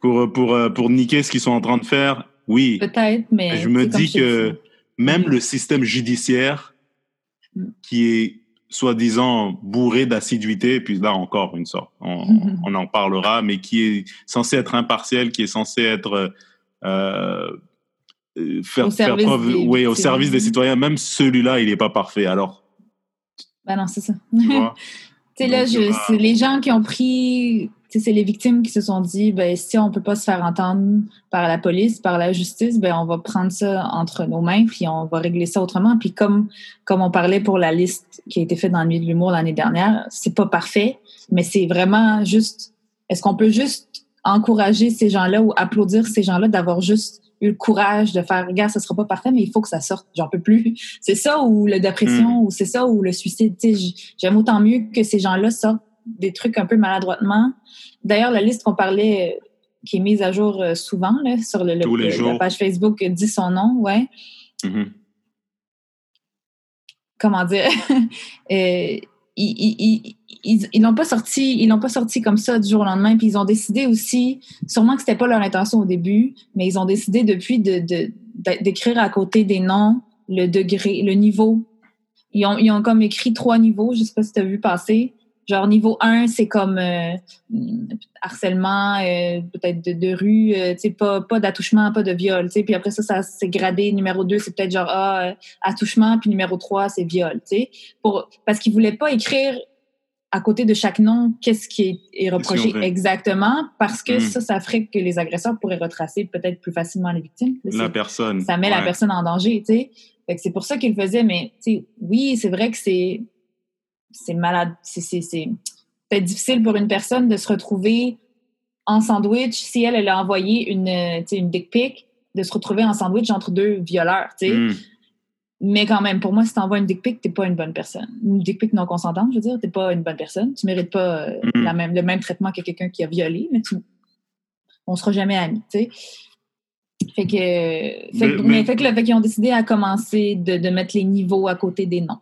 pour, pour, euh, pour niquer ce qu'ils sont en train de faire? Oui. Peut-être, mais. Je me dis que même mm-hmm. le système judiciaire, mm. qui est soi-disant bourré d'assiduité, puis là encore une sorte, on, en parlera, mais qui est censé être impartial, qui est censé être euh, euh, faire, faire preuve, oui, au service des citoyens. Même celui-là, il n'est pas parfait. Alors. Ben non, c'est ça. Tu sais là, je, c'est les gens qui ont pris c'est les victimes qui se sont dit, ben, si on peut pas se faire entendre par la police, par la justice, ben, on va prendre ça entre nos mains, puis on va régler ça autrement. Puis comme, comme on parlait pour la liste qui a été faite dans le milieu de l'humour l'année dernière, c'est pas parfait, mais c'est vraiment juste, est-ce qu'on peut juste encourager ces gens-là ou applaudir ces gens-là d'avoir juste eu le courage de faire, regarde, ça sera pas parfait, mais il faut que ça sorte, j'en peux plus. C'est ça ou la dépression, hmm. ou c'est ça ou le suicide. J'aime autant mieux que ces gens-là sortent des trucs un peu maladroitement. D'ailleurs, la liste qu'on parlait, euh, qui est mise à jour euh, souvent là, sur le, la page Facebook, dit son nom, ouais. Mm-hmm. Comment dire? euh, ils n'ont pas sorti ils l'ont pas sorti comme ça du jour au lendemain puis ils ont décidé aussi sûrement que c'était pas leur intention au début mais ils ont décidé depuis de d'écrire à côté des noms le degré le niveau. Ils ont, ils ont comme écrit trois niveaux je sais pas si tu as vu passer Genre niveau 1, c'est comme euh, harcèlement, euh, peut-être de, de rue, euh, tu sais, pas, pas d'attouchement, pas de viol, tu sais. Puis après ça, ça c'est gradé. Numéro 2, c'est peut-être genre ah, attouchement, puis numéro 3, c'est viol, tu sais. Pour, parce qu'ils voulaient pas écrire à côté de chaque nom qu'est-ce qui est, reproché exactement, parce que hmm. ça, ça ferait que les agresseurs pourraient retracer peut-être plus facilement les victimes. La personne. Ça met la personne en danger, tu sais. c'est pour ça qu'ils le faisaient, mais tu sais, oui, c'est vrai que c'est c'est malade. C'est peut-être difficile pour une personne de se retrouver en sandwich, si elle, elle a envoyé une, une dick pic, de se retrouver en sandwich entre deux violeurs. Hmm. Mais quand même, pour moi, si tu envoies une dick pic, t'es pas une bonne personne. Une dick pic non consentante, je veux dire, t'es pas une bonne personne. Tu mérites pas euh, hmm. la même, le même traitement que quelqu'un qui a violé, mais tu, on sera jamais amis, tu sais. Fait que, fait, mais, fait que, fait qu'ils ont décidé à commencer de, de, mettre les niveaux à côté des noms.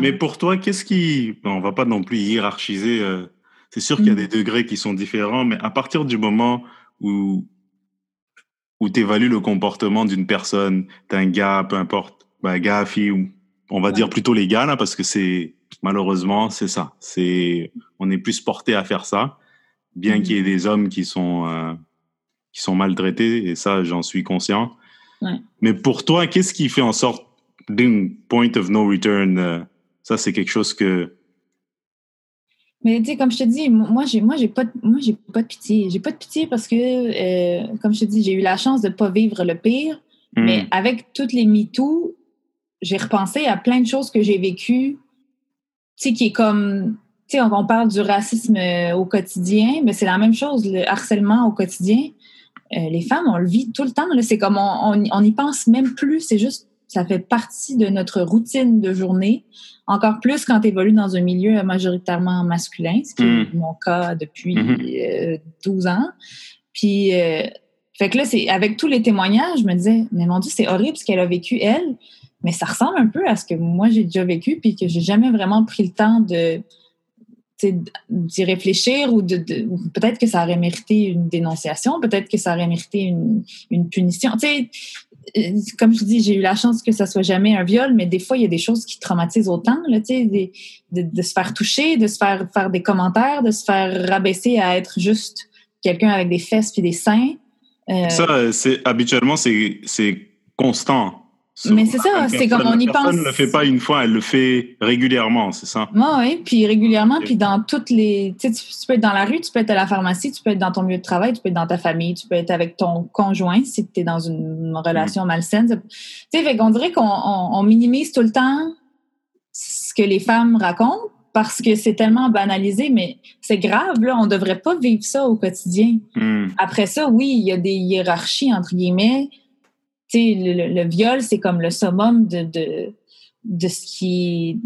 Mais, pour toi, qu'est-ce qui. On va pas non plus hiérarchiser. Euh, c'est sûr qu'il y a mm. des degrés qui sont différents, mais à partir du moment où, où tu évalues le comportement d'une personne, d'un gars, peu importe, bah, gars, fille, ou on va dire plutôt les gars, là, parce que c'est. Malheureusement, c'est ça. C'est, on est plus porté à faire ça, bien mm. qu'il y ait des hommes qui sont. Euh, qui sont maltraités, et ça, j'en suis conscient. Mais pour toi, qu'est-ce qui fait en sorte d'un point of no return? Euh, ça, c'est quelque chose que. Mais tu sais, comme je te dis, moi, j'ai, moi, j'ai pas, moi, j'ai pas de pitié. J'ai pas de pitié parce que, euh, comme je te dis, j'ai eu la chance de pas vivre le pire. Hmm. Mais avec toutes les MeToo, j'ai repensé à plein de choses que j'ai vécues, tu sais, qui est comme, tu sais, on, parle du racisme euh, au quotidien, mais c'est la même chose, le harcèlement au quotidien. Euh, les femmes, on le vit tout le temps. C'est comme on, on, y pense même plus. C'est juste, ça fait partie de notre routine de journée. Encore plus quand tu évolues dans un milieu majoritairement masculin, ce qui est mm. mon cas depuis 12 mm-hmm. euh, ans. Puis, euh, fait que là, c'est avec tous les témoignages, je me disais, mais mon Dieu, c'est horrible ce qu'elle a vécu, elle. Mais ça ressemble un peu à ce que moi j'ai déjà vécu, puis que j'ai jamais vraiment pris le temps de d'y réfléchir ou de, peut-être que ça aurait mérité une dénonciation, peut-être que ça aurait mérité une, une punition. Tu sais, comme je dis, j'ai eu la chance que ça soit jamais un viol, mais des fois, il y a des choses qui traumatisent autant, là, de, de, se faire toucher, de se faire faire des commentaires, de se faire rabaisser à être juste quelqu'un avec des fesses puis des seins. Euh, ça, c'est habituellement, c'est constant. Mais c'est ça, c'est comme on y pense. Personne ne le fait pas une fois, elle le fait régulièrement, c'est ça? oui, puis régulièrement, puis dans toutes les... Tu, sais, tu peux être dans la rue, tu peux être à la pharmacie, tu peux être dans ton lieu de travail, tu peux être dans ta famille, tu peux être avec ton conjoint si tu es dans une relation mm. malsaine. Tu sais, fait qu'on dirait qu'on minimise tout le temps ce que les femmes racontent parce que c'est tellement banalisé, mais c'est grave, là, on devrait pas vivre ça au quotidien. Mm. Après ça, oui, il y a des hiérarchies, entre guillemets, le, le, viol, c'est comme le summum de, de, de, ce qui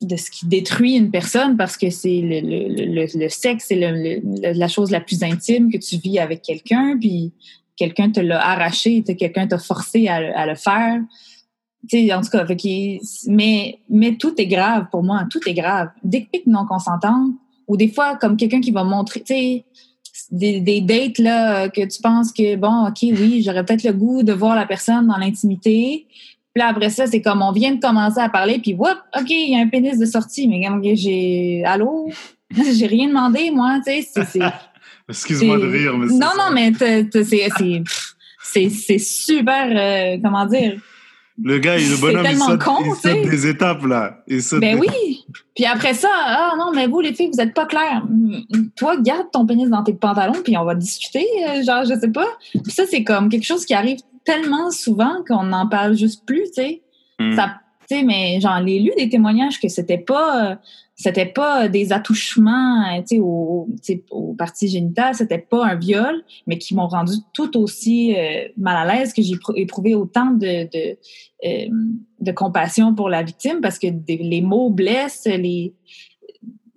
de ce qui détruit une personne parce que c'est le, le, sexe, c'est la chose la plus intime que tu vis avec quelqu'un, puis quelqu'un te l'a arraché, quelqu'un t'a forcé à, le faire. en tout cas, mais, mais tout est grave pour moi, tout est grave. Des pics non consentants, ou des fois, comme quelqu'un qui va montrer, des, des, dates là, que tu penses que, bon, OK, oui, j'aurais peut-être le goût de voir la personne dans l'intimité. Puis là, après ça, c'est comme on vient de commencer à parler, puis whoop, OK, il y a un pénis de sortie. Mais comme j'ai. Allô? j'ai rien demandé, moi, tu sais. Excuse-moi de rire, mais Non, non, mais c'est super. Euh, comment dire? Le gars, le bonhomme, il saute, con, il saute des étapes, là. Il saute ben oui. Puis après ça, ah non, mais vous, les filles, vous n'êtes pas claires. Toi, garde ton pénis dans tes pantalons, puis on va discuter, euh, genre, je sais pas. Puis ça, c'est comme quelque chose qui arrive tellement souvent qu'on n'en parle juste plus, tu sais. Hmm. Ça, tu sais, mais j'en ai lu des témoignages que c'était pas... Euh, c'était pas des attouchements euh, aux, aux parties génitales, c'était pas un viol, mais qui m'ont rendu tout aussi euh, mal à l'aise que j'ai éprouvé autant de, de, euh, de, compassion pour la victime parce que les mots blessent, les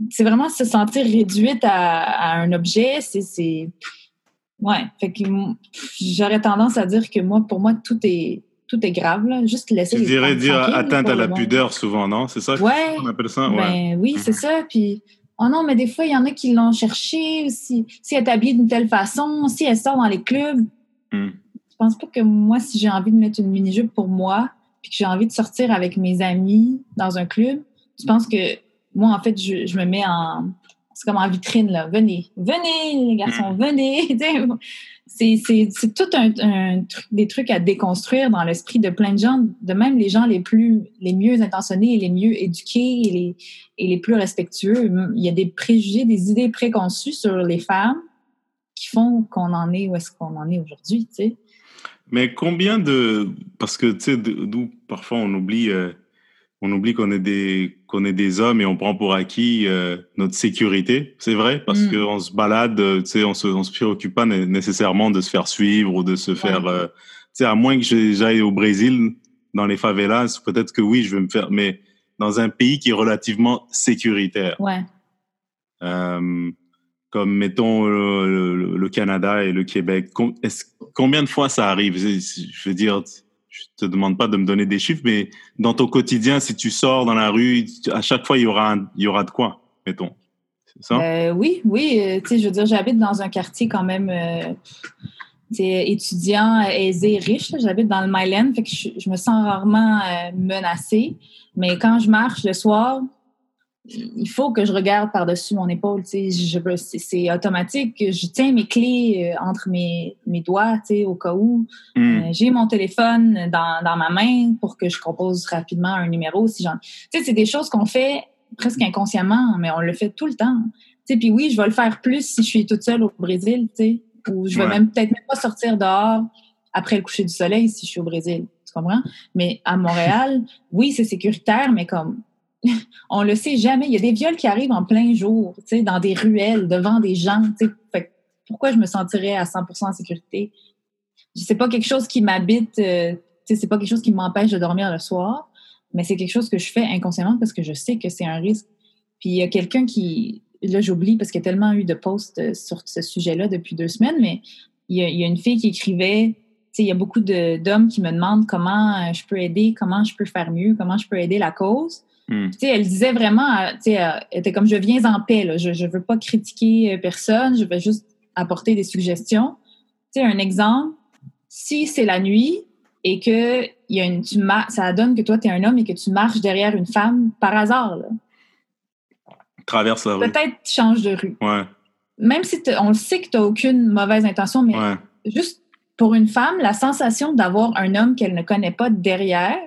c'est vraiment se sentir réduite à, un objet, c'est ouais, fait que j'aurais tendance à dire que moi pour moi tout est tout est grave, là. Juste laisser. Tu dirais dire atteinte à la pudeur souvent, non? C'est ça ouais, qu'on appelle ça? Ben, oui, c'est ça. Puis, oh non, mais des fois, il y en a qui l'ont cherché, si, si elle est habillée d'une telle façon, si elle sort dans les clubs. Hmm. Je pense pas que moi, si j'ai envie de mettre une mini-jupe pour moi, puis que j'ai envie de sortir avec mes amis dans un club, je pense que moi, en fait, je, je me mets en. C'est comme en vitrine, là. Venez, venez, les garçons, hmm. venez. c'est tout un, des trucs à déconstruire dans l'esprit de plein de gens, de même les gens les plus les mieux intentionnés et les mieux éduqués et les, et les plus respectueux. Il y a des préjugés, des idées préconçues sur les femmes qui font qu'on en est où est-ce qu'on en est aujourd'hui, tu sais. Mais combien de... Parce que, tu sais, d'où parfois on oublie... Euh, on oublie qu'on est des qu'on est des hommes et on prend pour acquis euh, notre sécurité. C'est vrai parce mm. qu'on se balade, euh, tu sais, on se on se préoccupe pas nécessairement de se faire suivre ou de se faire, euh, tu sais, à moins que j'aille au Brésil dans les favelas, peut-être que oui, je vais me faire, mais dans un pays qui est relativement sécuritaire. Ouais. comme mettons le, Canada et le Québec. combien de fois ça arrive? Je veux dire je te demande pas de me donner des chiffres, mais dans ton quotidien, si tu sors dans la rue, à chaque fois, il y aura, il y aura de quoi, mettons. Ça? Euh, oui, oui. Euh, tu sais, je veux dire, j'habite dans un quartier quand même euh, étudiant, aisé, riche. J'habite dans le Myland, fait que je, me sens rarement menacée. Mais quand je marche le soir, il faut que je regarde par-dessus mon épaule. C'est automatique. Je tiens mes clés euh, entre mes, mes doigts au cas où. Hmm. Euh, j'ai mon téléphone dans, dans, ma main pour que je compose rapidement un numéro. Si c'est des choses qu'on fait presque inconsciemment, mais on le fait tout le temps. Puis oui, je vais le faire plus si je suis toute seule au Brésil, ou je vais même peut-être même pas sortir dehors après le coucher du soleil si je suis au Brésil. Tu comprends? Mais à Montréal, oui, c'est sécuritaire, mais comme on le sait jamais. Il y a des viols qui arrivent en plein jour, dans des ruelles, devant des gens. Pourquoi je me sentirais à 100% en sécurité? C'est pas quelque chose qui m'habite, euh, tu sais, c'est pas quelque chose qui m'empêche de dormir le soir, mais c'est quelque chose que je fais inconsciemment parce que je sais que c'est un risque. Puis il y a quelqu'un qui, là j'oublie parce qu'il y a tellement eu de posts euh, sur ce sujet-là depuis deux semaines, mais il y a, il y a une fille qui écrivait il y a beaucoup d'hommes qui me demandent comment euh, je peux aider, comment je peux faire mieux, comment je peux aider la cause. Hmm. Elle disait vraiment, elle était comme je viens en paix, je ne veux pas critiquer euh, personne, je veux juste apporter des suggestions. sais un exemple, si c'est la nuit et que y a une, tu ça donne que toi, tu es un homme et que tu marches derrière une femme par hasard. Traverse la rue. Peut-être change de rue. Ouais. Même si on le sait que tu n'as aucune mauvaise intention, mais juste pour une femme, la sensation d'avoir un homme qu'elle ne connaît pas derrière,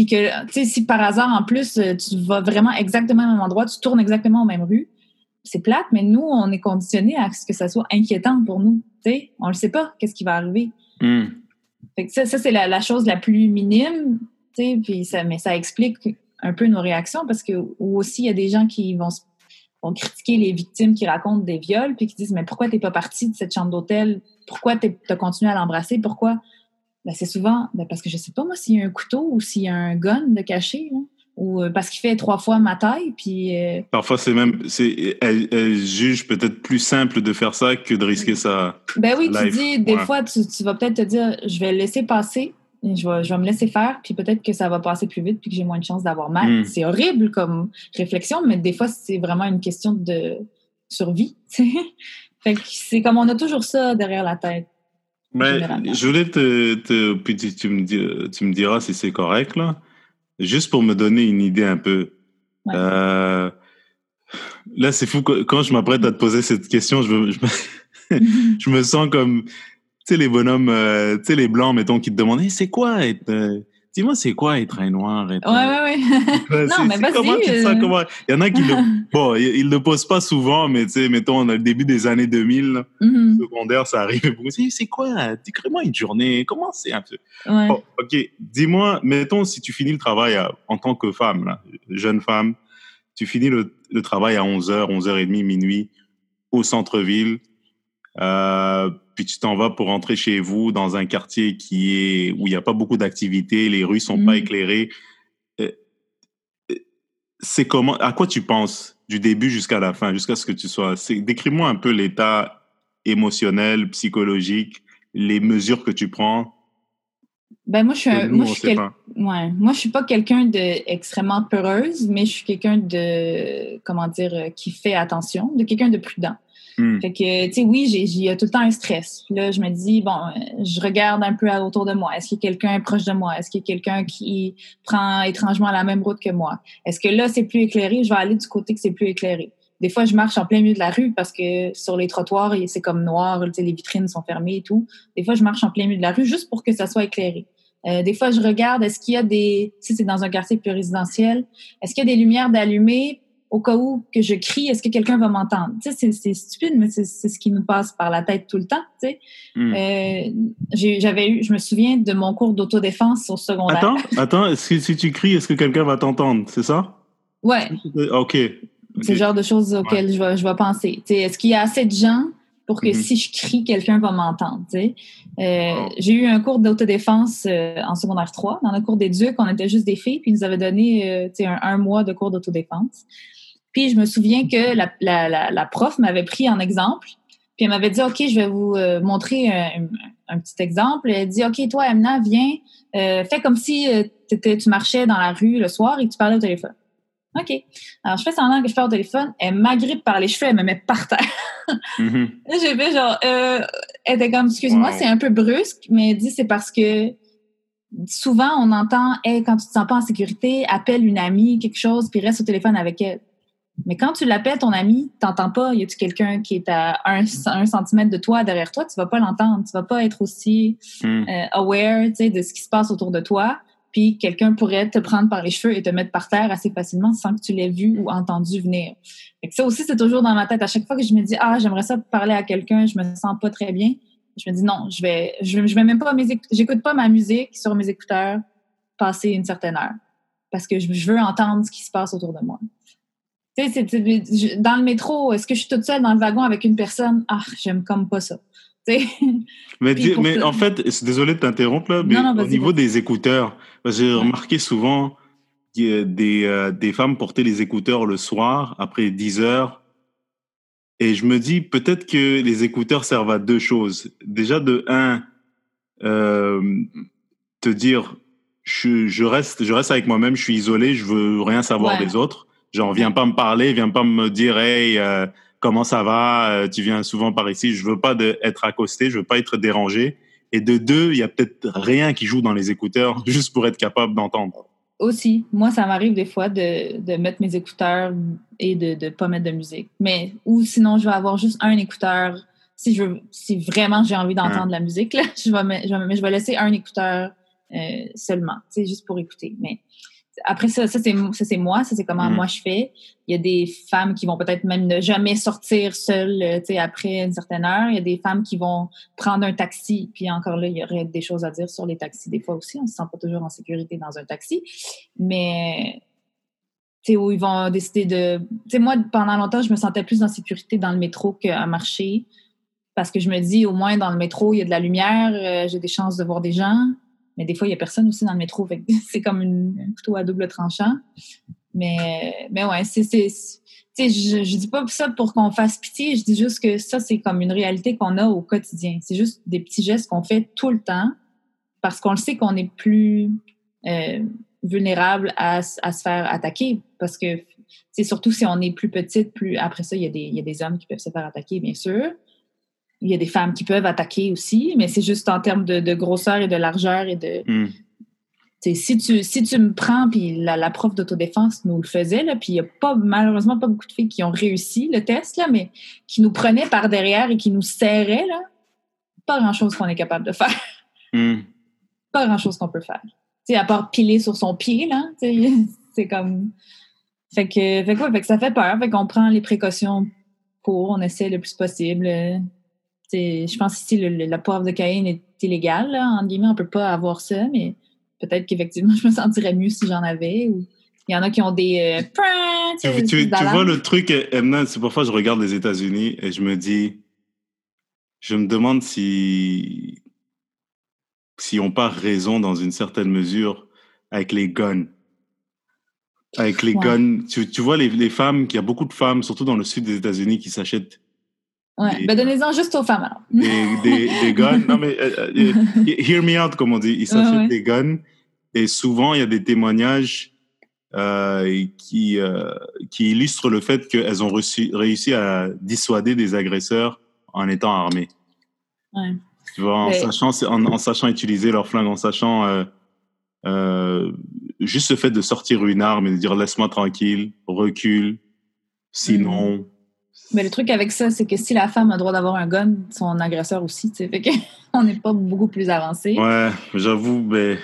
puis que, tu sais, si par hasard, en plus, euh, tu vas vraiment exactement au même endroit, tu tournes exactement aux mêmes rues, c'est plate, mais nous, on est conditionné à ce que ça soit inquiétant pour nous. Tu sais, on ne sait pas qu'est-ce qui va arriver. Hmm. Fait que ça, ça c'est la, chose la plus minime, tu sais, puis ça, mais ça explique un peu nos réactions parce que, ou aussi, il y a des gens qui vont, vont critiquer les victimes qui racontent des viols, puis qui disent, mais pourquoi t'es pas parti de cette chambre d'hôtel? Pourquoi tu as continué à l'embrasser? Pourquoi? Ben, c'est souvent ben, parce que je sais pas moi s'il y a un couteau ou s'il y a un gun de caché ou euh, parce qu'il fait trois fois ma taille puis euh, parfois c'est même c'est elle, juge peut-être plus simple de faire ça que de risquer ça ben oui tu dis des fois tu, vas peut-être te dire je vais laisser passer je vais, je vais me laisser faire puis peut-être que ça va passer plus vite puis que j'ai moins de chances d'avoir mal. Hmm. c'est horrible comme réflexion mais des fois c'est vraiment une question de survie fait que c'est comme on a toujours ça derrière la tête mais je voulais te, te puis tu, me dis, tu me diras si c'est correct là, juste pour me donner une idée un peu. Euh, là, c'est fou quand je m'apprête à te poser cette question, je me, je me, je me sens comme, tu sais les bonhommes, euh, tu sais les blancs, mettons, qui te demandent, c'est quoi être euh, Dis-moi, c'est quoi être un noir? Être... Ouais, ouais, ouais. non, mais vas-y. Comment tu euh. comment... Il y en a qui le... Bon, ils ne le posent pas souvent, mais tu sais, mettons, le début des années 2000, mm-hmm. secondaire, ça arrive. C'est quoi? Dis-moi une journée. Comment c'est un peu? Ouais. OK. Dis-moi, mettons, si tu finis le travail en tant que femme, là, jeune femme, tu finis le, le travail à 11h, 11h30, minuit, au centre-ville. Euh, puis tu t'en vas pour rentrer chez vous dans un quartier qui est où il n'y a pas beaucoup d'activités, les rues sont pas mm. éclairées. Euh, euh, c'est comment À quoi tu penses du début jusqu'à la fin, jusqu'à ce que tu sois Décris-moi un peu l'état émotionnel, psychologique, les mesures que tu prends. Ben moi je suis moi je suis ouais, moi je suis pas quelqu'un d'extrêmement peureuse, mais je suis quelqu'un de comment dire qui fait attention, de quelqu'un de prudent. Hmm. Fait que, tu sais, oui, j'ai tout le temps un stress. là, je me dis, bon, je regarde un peu autour de moi. Est-ce qu'il y a quelqu'un proche de moi? Est-ce qu'il y a quelqu'un qui prend étrangement la même route que moi? Est-ce que là, c'est plus éclairé? Je vais aller du côté que c'est plus éclairé. Des fois, je marche en plein milieu de la rue parce que sur les trottoirs, c'est comme noir, les vitrines sont fermées et tout. Des fois, je marche en plein milieu de la rue juste pour que ça soit éclairé. Euh, des fois, je regarde, est-ce qu'il y a des, si c'est dans un quartier plus résidentiel, est-ce qu'il y a des lumières d'allumées au cas où que je crie, est-ce que quelqu'un va m'entendre? Tu sais, c'est stupide, mais c'est ce qui nous passe par la tête tout le temps, tu sais. Hmm. Euh, j'avais eu, je me souviens de mon cours d'autodéfense au secondaire. Attends, attends, si, si tu cries, est-ce que quelqu'un va t'entendre, c'est ça? Ouais. OK. C'est le genre de choses auxquelles je, vais, je vais penser. Est-ce qu'il y a assez de gens pour que mm-hmm. si je crie, quelqu'un va m'entendre? Euh, j'ai eu un cours d'autodéfense euh, en secondaire 3. Dans le cours d'éduc, on était juste des filles, puis ils nous avaient donné euh, un, un, mois de cours d'autodéfense. Puis je me souviens que la, la, la, prof m'avait pris en exemple, puis elle m'avait dit, OK, je vais vous montrer un, un, petit exemple. Elle dit, OK, toi, Amna, viens, fais comme si tu marchais dans la rue le soir et que tu parlais au téléphone. OK. Alors, je fais semblant que je parle au téléphone. Elle m'agrippe par les cheveux, elle me met par terre. Mm-hmm. J'ai fait genre, euh, elle était comme, excuse-moi, c'est un peu brusque, mais elle dit c'est parce que souvent on entend, hey, quand tu te sens pas en sécurité, appelle une amie, quelque chose, puis reste au téléphone avec elle. Mais quand tu l'appelles ton ami, t'entends pas, y a-tu quelqu'un qui est à un, un, centimètre de toi, derrière toi, tu vas pas l'entendre, tu vas pas être aussi mm. euh, aware, tu sais, de ce qui se passe autour de toi puis quelqu'un pourrait te prendre par les cheveux et te mettre par terre assez facilement sans que tu l'aies vu ou entendu venir. Fait ça aussi, c'est toujours dans ma tête. À chaque fois que je me dis, ah, j'aimerais ça parler à quelqu'un, je me sens pas très bien, je me dis non, je vais, je, vais même pas, j'écoute pas ma musique sur mes écouteurs passer une certaine heure parce que je, veux entendre ce qui se passe autour de moi. Tu sais, dans le métro, est-ce que je suis toute seule dans le wagon avec une personne? Ah, j'aime comme pas ça. mais, mais en fait, désolé de t'interrompre là, mais au niveau des écouteurs, j'ai remarqué souvent des, euh, des femmes porter les écouteurs le soir après 10 heures. Et je me dis peut-être que les écouteurs servent à deux choses. Déjà, de un, euh, te dire je, je, reste, je reste avec moi-même, je suis isolé, je veux rien savoir des autres. Genre, viens pas me parler, viens pas me dire, hey, euh, comment ça va, euh, tu viens souvent par ici, je veux pas de, être accosté, je veux pas être dérangé. Et de deux, il y a peut-être rien qui joue dans les écouteurs, juste pour être capable d'entendre. Aussi, moi, ça m'arrive des fois de, de, mettre mes écouteurs et de ne pas mettre de musique. Mais, ou sinon, je vais avoir juste un écouteur. Si, je si vraiment j'ai envie d'entendre de la musique, là, je, vais, je, vais, je vais laisser un écouteur euh, seulement, juste pour écouter. Mais après ça, ça c'est moi, ça c'est comment mm. moi je fais. Il y a des femmes qui vont peut-être même ne jamais sortir seules, euh, tu sais, après une certaine heure. Il y a des femmes qui vont prendre un taxi, puis encore là, il y aurait des choses à dire sur les taxis des fois aussi. On se sent pas toujours en sécurité dans un taxi, mais tu sais où ils vont décider de. Tu sais moi pendant longtemps, je me sentais plus en sécurité dans le métro qu'à marcher parce que je me dis au moins dans le métro il y a de la lumière, euh, j'ai des chances de voir des gens. Mais des fois, il n'y a personne aussi dans le métro. C'est comme une, un couteau à double tranchant. Mais, mais ouais, c'est. Je, ne dis pas ça pour qu'on fasse pitié, je dis juste que ça, c'est comme une réalité qu'on a au quotidien. C'est juste des petits gestes qu'on fait tout le temps parce qu'on le sait qu'on est plus euh, vulnérable à, se faire attaquer. Parce que, c'est surtout si on est plus petite, plus après ça, il y, a il y a des hommes qui peuvent se faire attaquer, bien sûr il y a des femmes qui peuvent attaquer aussi, mais c'est juste en termes de, grosseur et de largeur et de. Hmm. Si tu, si tu me prends, puis la, prof d'autodéfense nous le faisait, là, puis il n'y a pas, malheureusement pas beaucoup de filles qui ont réussi le test, là, mais qui nous prenaient par derrière et qui nous serraient, là, pas grand-chose qu'on est capable de faire. Hmm. Pas grand-chose qu'on peut faire. à part piler sur son pied, là, c'est comme... Fait que, fait, quoi, fait que ça fait peur, fait qu'on prend les précautions pour, on essaie le plus possible je pense ici, le, la poivre de Cayenne est illégale, là, entre guillemets, on peut pas avoir ça, mais peut-être qu'effectivement, je me sentirais mieux si j'en avais. Ou il y en a qui ont des. Euh, tu, tu, vois le truc, Emna, c'est parfois je regarde les États-Unis et je me dis, je me demande si si on pas raison dans une certaine mesure avec les guns. Avec les guns, tu, tu vois les, les femmes, il y a beaucoup de femmes, surtout dans le sud des États-Unis, qui s'achètent Ouais, ben donnez-en juste aux femmes alors. Des, des, guns. Non, mais euh, euh, hear me out, comme on dit. Ils s'achètent des guns. Et souvent, il y a des témoignages euh, qui, euh, qui illustrent le fait qu'elles ont reçu, réussi à dissuader des agresseurs en étant armées. Ouais. Tu vois, en, sachant, en, en, sachant utiliser leur flingue, en sachant juste le fait de sortir une arme et de dire laisse-moi tranquille, recule, sinon. Mm. Mais le truc avec ça, c'est que si la femme a le droit d'avoir un gun, son agresseur aussi, tu sais. Fait qu'on n'est pas beaucoup plus avancé. Ouais, j'avoue, mais.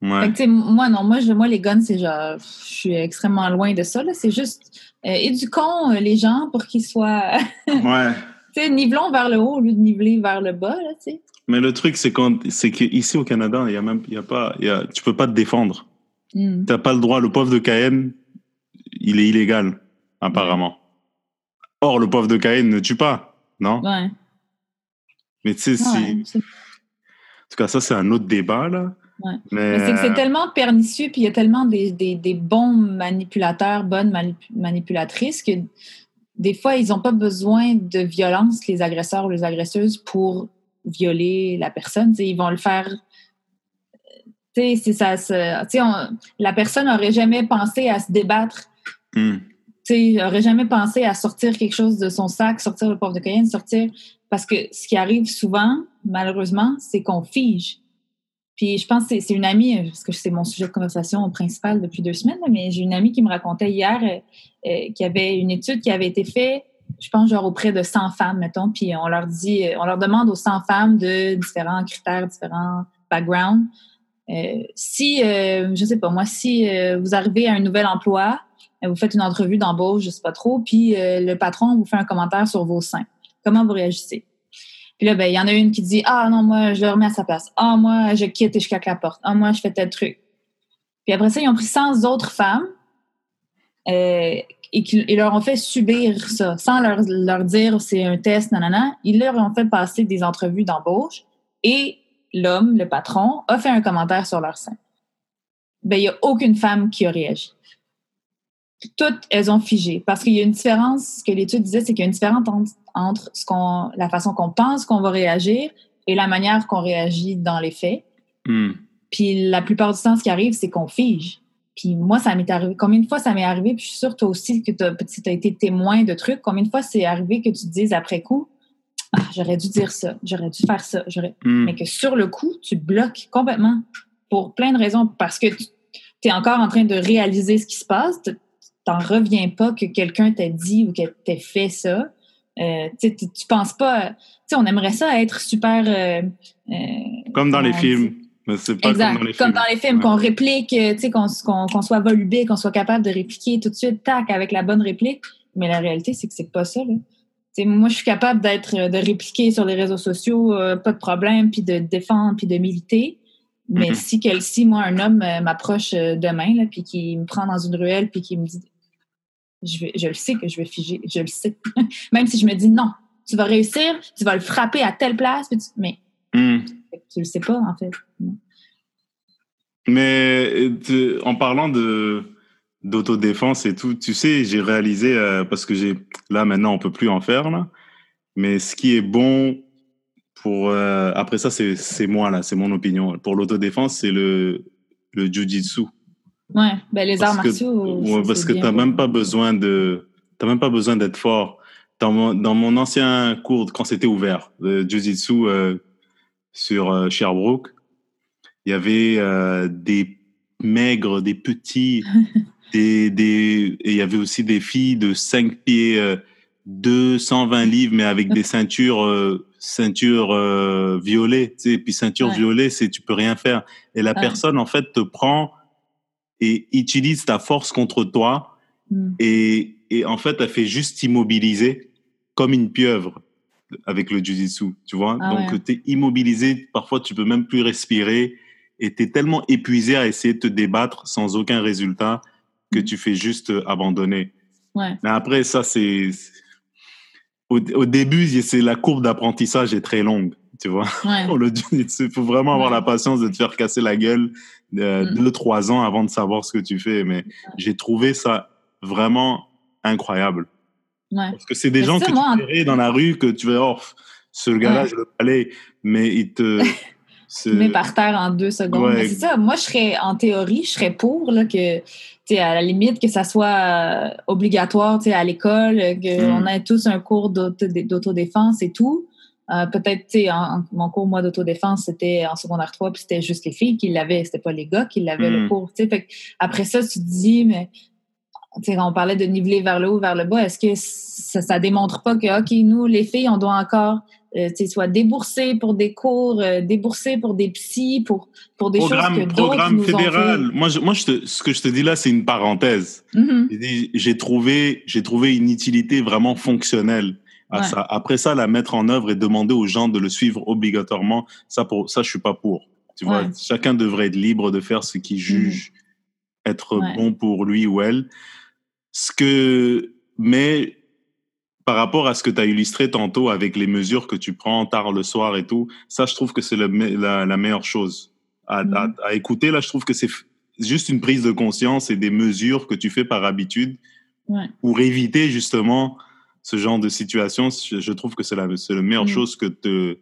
moi, non, moi, je, moi, les guns, c'est genre, je suis extrêmement loin de ça. C'est juste euh, éduquons euh, les gens pour qu'ils soient. ouais. Tu sais, nivelons vers le haut au lieu de niveler vers le bas, là, tu sais. Mais le truc, c'est c'est qu'ici au Canada, il y a même, y a pas, y a, tu peux pas te défendre. Mm. Tu n'as pas le droit. Le pauvre de Cayenne, il est illégal, apparemment. Or, le pauvre de Cayenne ne tue pas, non? Ouais. Mais tu sais, si. En tout cas, ça, c'est un autre débat, là. Mais, c'est que c'est euh, tellement pernicieux, puis il y a tellement des, des, des bons manipulateurs, bonnes manipulatrices, que des fois, ils n'ont pas besoin de violence, les agresseurs ou les agresseuses, pour violer la personne. ils vont le faire. c'est ça, la personne n'aurait jamais pensé à se débattre. Mm. N'aurait jamais pensé à sortir quelque chose de son sac, sortir le pauvre de Cayenne, sortir. Parce que ce qui arrive souvent, malheureusement, c'est qu'on fige. Puis je pense c'est une amie, euh, parce que c'est mon sujet de conversation principal depuis deux semaines, mais j'ai une amie qui me racontait hier euh, euh, qu'il y avait une étude qui avait été faite, je pense, genre auprès de 100 femmes, mettons, puis on leur dit, on leur demande aux 100 femmes de différents critères, différents backgrounds. si, je sais pas, moi, si vous arrivez à un nouvel emploi, vous faites une entrevue d'embauche, je sais pas trop, puis le patron vous fait un commentaire sur vos seins, comment vous réagissez? Puis là, ben, il y en a une qui dit Ah non, moi, je le remets à sa place. Ah, moi, je quitte et je claque la porte. Ah, moi, je fais tel truc. Puis après ça, ils ont pris 100 autres femmes euh, et ils leur ont fait subir ça, sans leur, leur dire c'est un test, nanana. Ils leur ont fait passer des entrevues d'embauche et l'homme, le patron, a fait un commentaire sur leur sein. Ben, il n'y a aucune femme qui a réagi toutes, elles ont figé. Parce qu'il y a une différence, ce que l'étude disait, c'est qu'il y a une différence entre, ce qu'on, la façon qu'on pense qu'on va réagir et la manière qu'on réagit dans les faits. Hmm. Puis la plupart du temps, ce qui arrive, c'est qu'on fige. Puis moi, ça m'est arrivé. Combien de fois ça m'est arrivé? Puis je suis sûre, toi aussi, que tu as, été témoin de trucs. Combien de fois c'est arrivé que tu te dises après coup, ah, j'aurais dû dire ça, j'aurais dû faire ça, j'aurais. Hmm. Mais que sur le coup, tu bloques complètement pour plein de raisons. Parce que tu es encore en train de réaliser ce qui se passe t'en reviens pas que quelqu'un t'a dit ou que t'ait fait ça. Euh, tu, tu penses pas. Tu sais, on aimerait ça être super. Euh, euh, comme dans les films. Mais c'est pas exact. comme dans les films. Comme dans les films, qu'on réplique, tu sais, qu'on, qu'on, soit volubé, qu'on soit capable de répliquer tout de suite, tac, avec la bonne réplique. Mais la réalité, c'est que c'est pas ça, là. sais, moi, je suis capable d'être, de répliquer sur les réseaux sociaux, pas de problème, puis de défendre, puis de militer. Mais mm-hmm. si, quel, si moi, un homme m'approche demain, là, puis qui me prend dans une ruelle, puis qui me dit je, le sais que je vais figer, je le sais. Même si je me dis non, tu vas réussir, tu vas le frapper à telle place, mais hmm. tu le sais pas, en fait. Mais en parlant de d'autodéfense et tout, tu sais, j'ai réalisé, euh, parce que j'ai là maintenant on peut plus en faire, là, mais ce qui est bon pour... Euh, après ça, c'est moi, là, c'est mon opinion. Pour l'autodéfense, c'est le, le jujitsu. Ouais, ben les arts martiaux. Ouais, parce que tu n'as même pas besoin de, t'as même pas besoin d'être fort. Dans mon, dans mon ancien cours, quand c'était ouvert, de Jiu-Jitsu euh, sur euh, Sherbrooke, il y avait euh, des maigres, des petits, des, des, et il y avait aussi des filles de 5 pieds, 220 livres, mais avec des ceintures, ceintures violet, tu sais, puis ceinture violet, c'est tu peux rien faire. Et la personne, en fait, te prend et utilise ta force contre toi mm. et, et, en fait, elle fait juste immobiliser comme une pieuvre avec le jujitsu, tu vois? Ah Donc, tu es immobilisé, parfois tu peux même plus respirer et tu es tellement épuisé à essayer de te débattre sans aucun résultat que mm. tu fais juste abandonner. Ouais. Mais après, ça, c'est... Au, au, début, c'est la courbe d'apprentissage est très longue tu vois. Il faut vraiment avoir la patience de te faire casser la gueule euh, mm. deux, trois ans avant de savoir ce que tu fais. Mais j'ai trouvé ça vraiment incroyable. Parce que c'est des gens que tu verrais dans la rue, que tu vas, oh, ce gars-là, je le parlais, mais il te. met par terre en deux secondes. C'est ça. Moi, je serais, en théorie, je serais pour là, que, à la limite, que ça soit euh, obligatoire à l'école, qu'on mm. ait tous un cours d'autodéfense et tout. Euh, peut-être, tu sais, mon cours, moi, d'autodéfense, c'était en secondaire 3, puis c'était juste les filles qui l'avaient, c'était pas les gars qui l'avaient le hmm. cours, tu sais. après ça, tu te dis, mais on parlait de niveler vers le haut, vers le bas, est-ce que ça, ça démontre pas que, OK, nous, les filles, on doit encore euh, soit débourser pour des cours, euh, débourser pour des psys, pour, pour des choses que Programme nous fédéral. Moi, je, moi je te, ce que je te dis là, c'est une parenthèse. J'ai trouvé, j'ai trouvé une utilité vraiment fonctionnelle à ça. Après ça, la mettre en œuvre et demander aux gens de le suivre obligatoirement, ça, pour, ça je suis pas pour. Tu vois, chacun devrait être libre de faire ce qu'il juge mm-hmm. être bon pour lui ou elle. Ce que, mais par rapport à ce que tu as illustré tantôt avec les mesures que tu prends tard le soir et tout, ça, je trouve que c'est la, la, meilleure chose à, mm-hmm. à, écouter. Là, je trouve que c'est juste une prise de conscience et des mesures que tu fais par habitude pour éviter justement ce genre de situation. Je, trouve que c'est la, la meilleure mm. chose que de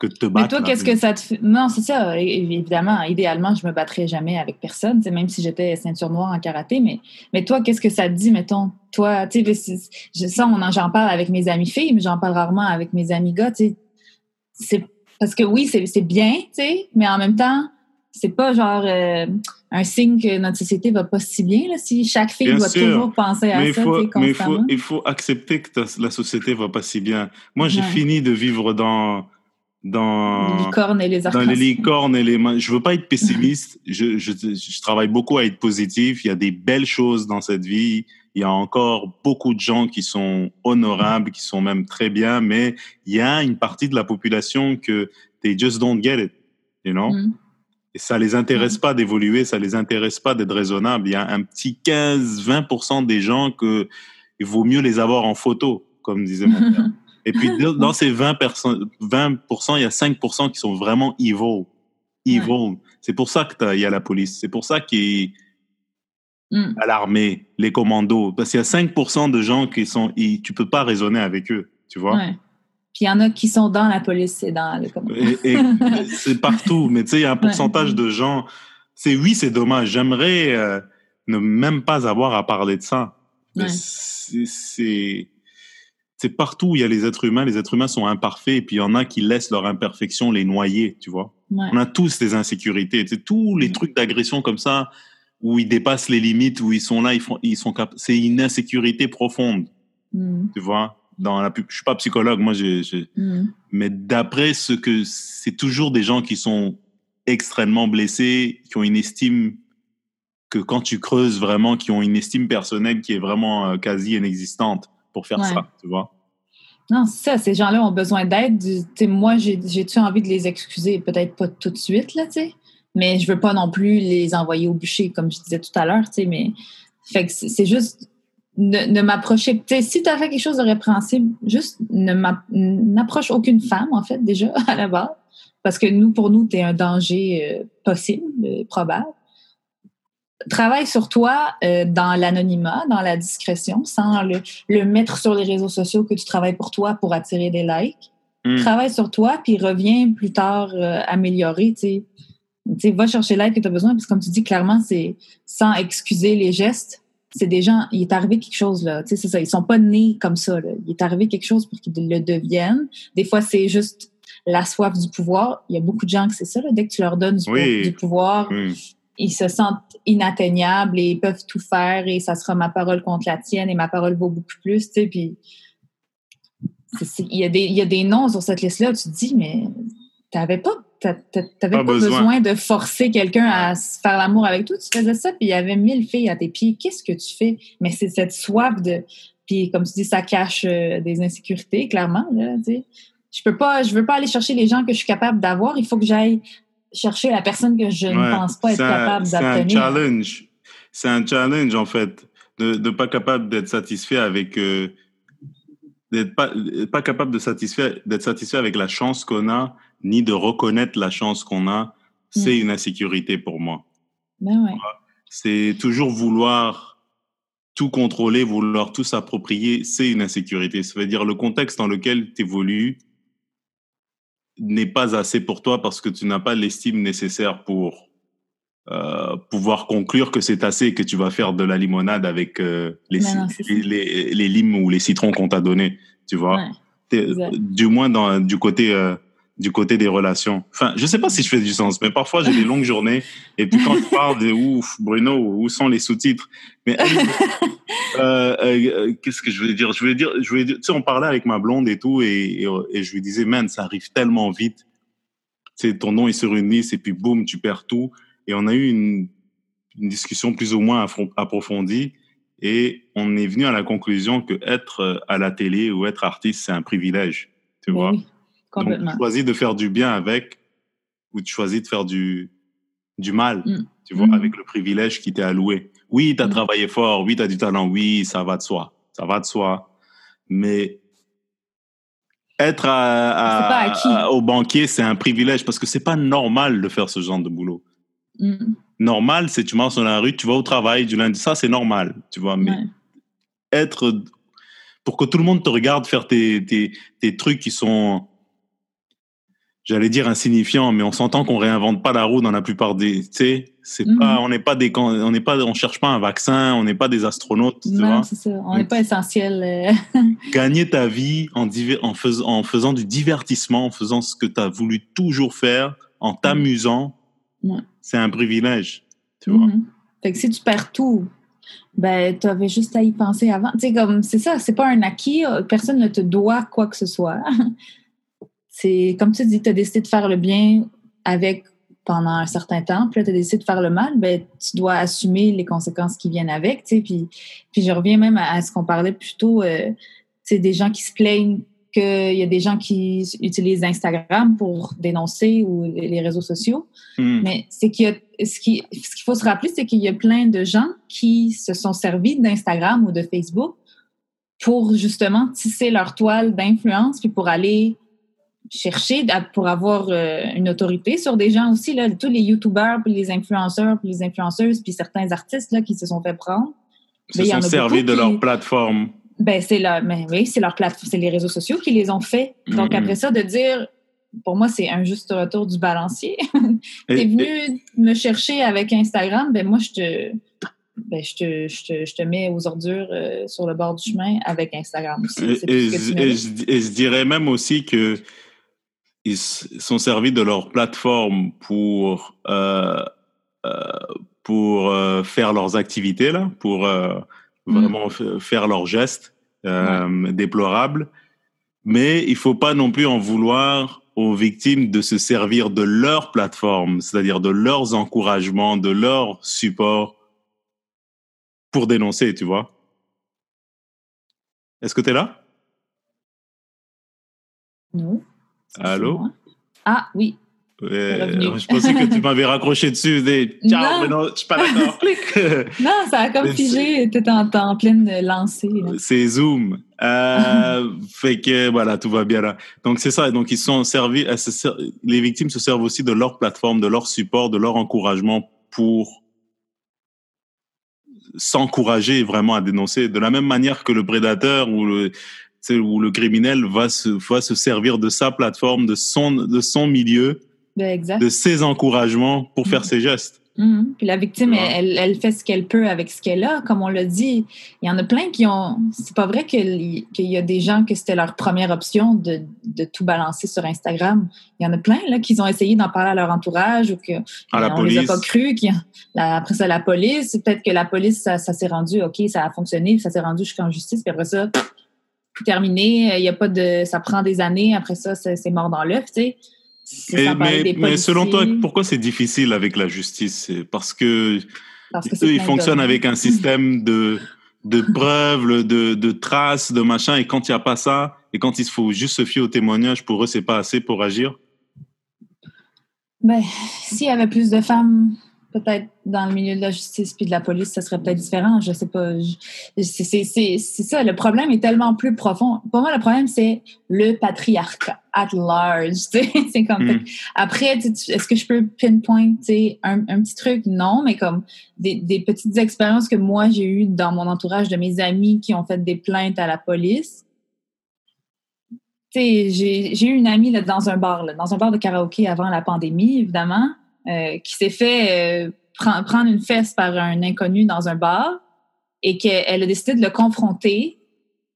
que te battre. Mais toi, qu'est-ce que ça te fait? Non, c'est ça. Évidemment, idéalement, je me battrais jamais avec personne, même si j'étais ceinture noire en karaté. Mais, mais toi, qu'est-ce que ça te dit, mettons? Toi, tu sais, ça, j'en parle avec mes amis filles, mais j'en parle rarement avec mes amis gars, tu sais. Parce que oui, c'est bien, tu sais, mais en même temps, c'est pas genre euh, un signe que notre société va pas si bien, là, si chaque fille doit toujours penser à ça, faut, Mais il faut, il faut accepter que la société va pas si bien. Moi, j'ai fini de vivre dans dans les licornes et les dans les licornes et les je veux pas être pessimiste. Je, je, je, travaille beaucoup à être positif. Il y a des belles choses dans cette vie. Il y a encore beaucoup de gens qui sont honorables qui sont même très bien mais il y a une partie de la population que they just don't get it you know? Mm. et ça les intéresse mm. pas d'évoluer ça les intéresse pas d'être raisonnable il y a un petit 15 20% des gens que il vaut mieux les avoir en photo comme disait mon père Et puis, dans ces 20%, 20% il y a 5% qui sont vraiment evil. Evil. C'est pour ça qu'il y a la police. C'est pour ça qu'il y mm. a l'armée, les commandos. Parce qu'il y a 5% de gens qui sont... Tu tu peux pas raisonner avec eux, tu vois. Puis il y en a qui sont dans la police et dans les commandos. c'est partout. Mais tu sais, il y a un pourcentage de gens... C'est Oui, c'est dommage. J'aimerais euh, ne même pas avoir à parler de ça. C'est c'est partout où il y a les êtres humains, les êtres humains sont imparfaits et puis il y en a qui laissent leur imperfection les noyer, tu vois. On a tous des insécurités, c'est tous les trucs d'agression comme ça où ils dépassent les limites, où ils sont là, ils font, ils sont c'est une insécurité profonde, mm. tu vois. Dans la, je suis pas psychologue, moi, j'ai, mm. mais d'après ce que c'est toujours des gens qui sont extrêmement blessés, qui ont une estime que quand tu creuses vraiment, qui ont une estime personnelle qui est vraiment euh, quasi inexistante pour faire ça, tu vois. Non, c'est ça. Ces gens-là ont besoin d'aide. Moi, j'ai-tu envie de les excuser? Peut-être pas tout de suite, là, tu sais. Mais je veux pas non plus les envoyer au bûcher, comme je disais tout à l'heure, tu sais. Mais fait que c'est juste ne, m'approcher. Si tu as fait quelque chose de répréhensible, juste ne n'approche aucune femme, en fait, déjà, à la base. Parce que nous, pour nous, tu es un danger euh, possible, euh, probable travaille sur toi euh, dans l'anonymat, dans la discrétion, sans le, le, mettre sur les réseaux sociaux que tu travailles pour toi pour attirer des likes. Hmm. Travaille sur toi, puis reviens plus tard euh, améliorer, va chercher l'aide que tu as besoin, parce que comme tu dis, clairement, c'est sans excuser les gestes. C'est des gens, il est arrivé quelque chose, là. Tu sais, c'est ça. Ils sont pas nés comme ça, là. Il est arrivé quelque chose pour qu'ils le deviennent. Des fois, c'est juste la soif du pouvoir. Il y a beaucoup de gens que c'est ça, là. Dès que tu leur donnes du, pouvoir, ils se sentent inatteignables et ils peuvent tout faire et ça sera ma parole contre la tienne et ma parole vaut beaucoup plus, tu sais, puis il y, a des, il y a des noms sur cette liste-là où tu te dis, mais t'avais pas, t'avais pas, besoin. de forcer quelqu'un à faire l'amour avec toi, tu faisais ça, puis il y avait mille filles à tes pieds, qu'est-ce que tu fais? Mais c'est cette soif de, puis comme tu dis, ça cache euh, des insécurités, clairement, là, tu sais. Je peux pas, je veux pas aller chercher les gens que je suis capable d'avoir, il faut que j'aille chercher la personne que je ne pense pas être capable d'obtenir. C'est un challenge. C'est un challenge, en fait, de ne pas capable d'être satisfait avec... Euh, d'être pas, pas capable de satisfaire, d'être satisfait avec la chance qu'on a, ni de reconnaître la chance qu'on a, c'est mm. une insécurité pour moi. Ben ouais. C'est toujours vouloir tout contrôler, vouloir tout s'approprier, c'est une insécurité. Ça veut dire le contexte dans lequel tu évolues, n'est pas assez pour toi parce que tu n'as pas l'estime nécessaire pour euh, pouvoir conclure que c'est assez et que tu vas faire de la limonade avec euh, les, les, les, limes ou les citrons qu'on t'a donnés, tu vois. Du moins dans, du côté euh, du côté des relations. Enfin, je sais pas si je fais du sens, mais parfois j'ai des longues journées et puis quand je parle de ouf, Bruno, où sont les sous-titres? Mais euh, euh, qu'est-ce que je voulais dire? Je voulais dire, je voulais dire, tu sais, on parlait avec ma blonde et tout, et, et, je lui disais, man, ça arrive tellement vite. Sais, ton nom est sur une liste et puis boum, tu perds tout. Et on a eu une, une discussion plus ou moins approfondie et on est venu à la conclusion que être à la télé ou être artiste, c'est un privilège, tu vois? Donc, tu choisis de faire du bien avec ou tu choisis de faire du, du mal, mm. tu vois, mm. avec le privilège qui t'est alloué. Oui, tu as mm. travaillé fort, oui, tu as du talent, oui, ça va de soi, ça va de soi. Mais être au banquier, c'est un privilège parce que c'est pas normal de faire ce genre de boulot. Normal, c'est tu marches dans la rue, tu vas au travail du lundi, ça c'est normal, tu vois. Mais être pour que tout le monde te regarde faire tes, tes, tes trucs qui sont j'allais dire insignifiant, mais on s'entend qu'on réinvente pas la roue dans la plupart des, tu sais, c'est mhm. pas, on n'est pas des, on n'est pas, on cherche pas un vaccin, on n'est pas des astronautes, tu non, c'est ça, on n'est pas essentiel. Euh. gagner ta vie en, en, faisant, en faisant du divertissement, en faisant ce que tu as voulu toujours faire, en t'amusant, c'est un privilège, tu vois. Mhm. Fait que si tu perds tout, ben, tu avais juste à y penser avant. Tu sais, comme, c'est ça, c'est pas un acquis, personne ne te doit quoi que ce soit. c'est comme tu dis, tu as décidé de faire le bien avec pendant un certain temps, puis là, tu as décidé de faire le mal, ben, tu dois assumer les conséquences qui viennent avec, tu sais, puis, puis je reviens même à, ce qu'on parlait plus tôt, euh, c'est des gens qui se plaignent qu'il y a des gens qui utilisent Instagram pour dénoncer ou les réseaux sociaux, hmm. mais c'est qu'il ce qu'il ce qu'il faut se rappeler, c'est qu'il y a plein de gens qui se sont servis d'Instagram ou de Facebook pour justement tisser leur toile d'influence, puis pour aller chercher pour avoir euh, une autorité sur des gens aussi, là, tous les youtubeurs, puis les influenceurs, puis les influenceuses, puis certains artistes là, qui se sont fait prendre. Se sont servis de leur plateforme. Ben, c'est là, mais oui, c'est leur plateforme, c'est les réseaux sociaux qui les ont fait. Donc, après ça, de dire, pour moi, c'est un juste retour du balancier. T'es venu me chercher avec Instagram, ben moi, je te, ben, je, te, je, te, je te mets aux ordures euh, sur le bord du chemin avec Instagram aussi. Et, et, je, dirais même aussi que ils sont servis de leur plateforme pour euh, euh, pour euh, faire leurs activités là, pour euh, mm. vraiment faire leurs gestes euh, déplorables. Mais il faut pas non plus en vouloir aux victimes de se servir de leur plateforme, c'est-à-dire de leurs encouragements, de leur support pour dénoncer, tu vois. Est-ce que tu es là? Non. Allô? Ah oui. je pensais que tu m'avais raccroché dessus. Des... Ciao, non. mais non, je suis pas d'accord. non, ça a comme figé. Tu étais en, en, pleine lancée. C'est Zoom. Euh, fait que voilà, tout va bien là. Donc c'est ça. Donc ils sont servis. Les victimes se servent aussi de leur plateforme, de leur support, de leur encouragement pour s'encourager vraiment à dénoncer. De la même manière que le prédateur ou le, où le criminel va se, va se servir de sa plateforme, de son, de son milieu, ben, de ses encouragements pour faire mm-hmm. ses gestes. Mm-hmm. Puis la victime, elle, elle, fait ce qu'elle peut avec ce qu'elle a, comme on l'a dit. Il y en a plein qui ont. C'est pas vrai qu'il y a des gens que c'était leur première option de, de, tout balancer sur Instagram. Il y en a plein là qui ont essayé d'en parler à leur entourage ou que à on les a pas cru. Qui, après ça, la police, peut-être que la police, ça, ça s'est rendu, ok, ça a fonctionné, ça s'est rendu jusqu'en justice, puis après ça, terminé. Il y a pas de, ça prend des années. Après ça, c'est mort dans l'œuf, tu sais. Mais, selon toi, pourquoi c'est difficile avec la justice? Parce que eux, ils fonctionnent avec un système de de preuves, de, de traces, de machin. Et quand il n'y a pas ça, et quand il faut juste se fier au témoignage, pour eux, c'est pas assez pour agir? Ben, s'il y avait plus de femmes peut-être dans le milieu de la justice puis de la police, ça serait peut-être différent. Je sais pas. C'est ça. Le problème est tellement plus profond. Pour moi, le problème, c'est le patriarcat at large. C'est comme. Mm. Après, est-ce que je peux pinpoint un, un petit truc? Non, mais comme des, des petites expériences que moi, j'ai eues dans mon entourage de mes amis qui ont fait des plaintes à la police. J'ai eu une amie là, dans un bar, là, dans un bar de karaoké avant la pandémie, évidemment. Euh, qui s'est fait euh, prendre une fesse par un inconnu dans un bar et qu'elle a décidé de le confronter.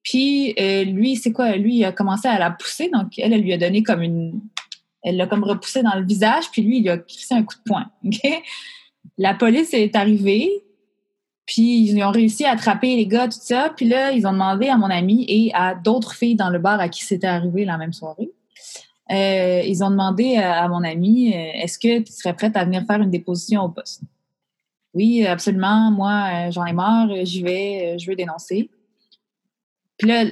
Puis euh, lui, c'est quoi? Lui, il a commencé à la pousser, donc elle, elle lui a donné comme une, Elle l'a comme repoussé dans le visage, puis lui, il a crissé un coup de poing. La police est arrivée, puis ils ont réussi à attraper les gars, tout ça. Puis là, ils ont demandé à mon ami et à d'autres filles dans le bar à qui c'était arrivé la même soirée. Euh, ils ont demandé à, mon ami euh, est-ce que tu serais prête à venir faire une déposition au poste? Oui, absolument. Moi, euh, j'en ai marre. J'y vais. je veux dénoncer. Puis là,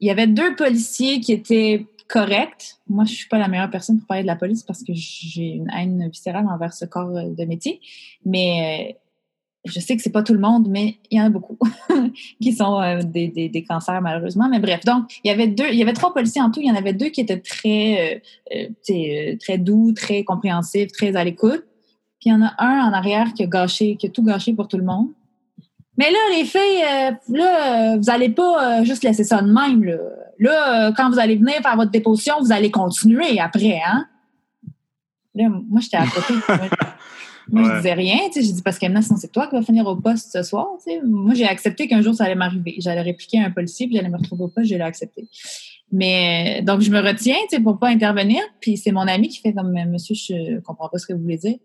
il y avait deux policiers qui étaient corrects. Moi, je suis pas la meilleure personne pour parler de la police parce que j'ai une haine viscérale envers ce corps de métier. Mais je sais que c'est pas tout le monde, mais il y en a beaucoup qui sont euh, des, des, cancers malheureusement. Mais bref, donc il y avait deux, il y avait trois policiers en tout. Il y en avait deux qui étaient très, euh, euh, très doux, très compréhensifs, très à l'écoute. Puis il y en a un en arrière qui a gâché, qui a tout gâché pour tout le monde. Mais là, les filles, là, vous allez pas juste laisser ça de même. Là, quand vous allez venir faire votre déposition, vous allez continuer après, hein? Là, moi, j'étais à côté. Moi, je disais rien, tu sais. J'ai dit, parce qu'Emna, sinon, c'est toi qui vas finir au poste ce soir, tu sais. Moi, j'ai accepté qu'un jour, ça allait m'arriver. J'allais répliquer à un policier, puis j'allais me retrouver au poste, j'ai accepté. Mais, donc, je me retiens, tu sais, pour pas intervenir. Puis c'est mon ami qui fait comme, monsieur, je comprends pas ce que vous voulez dire.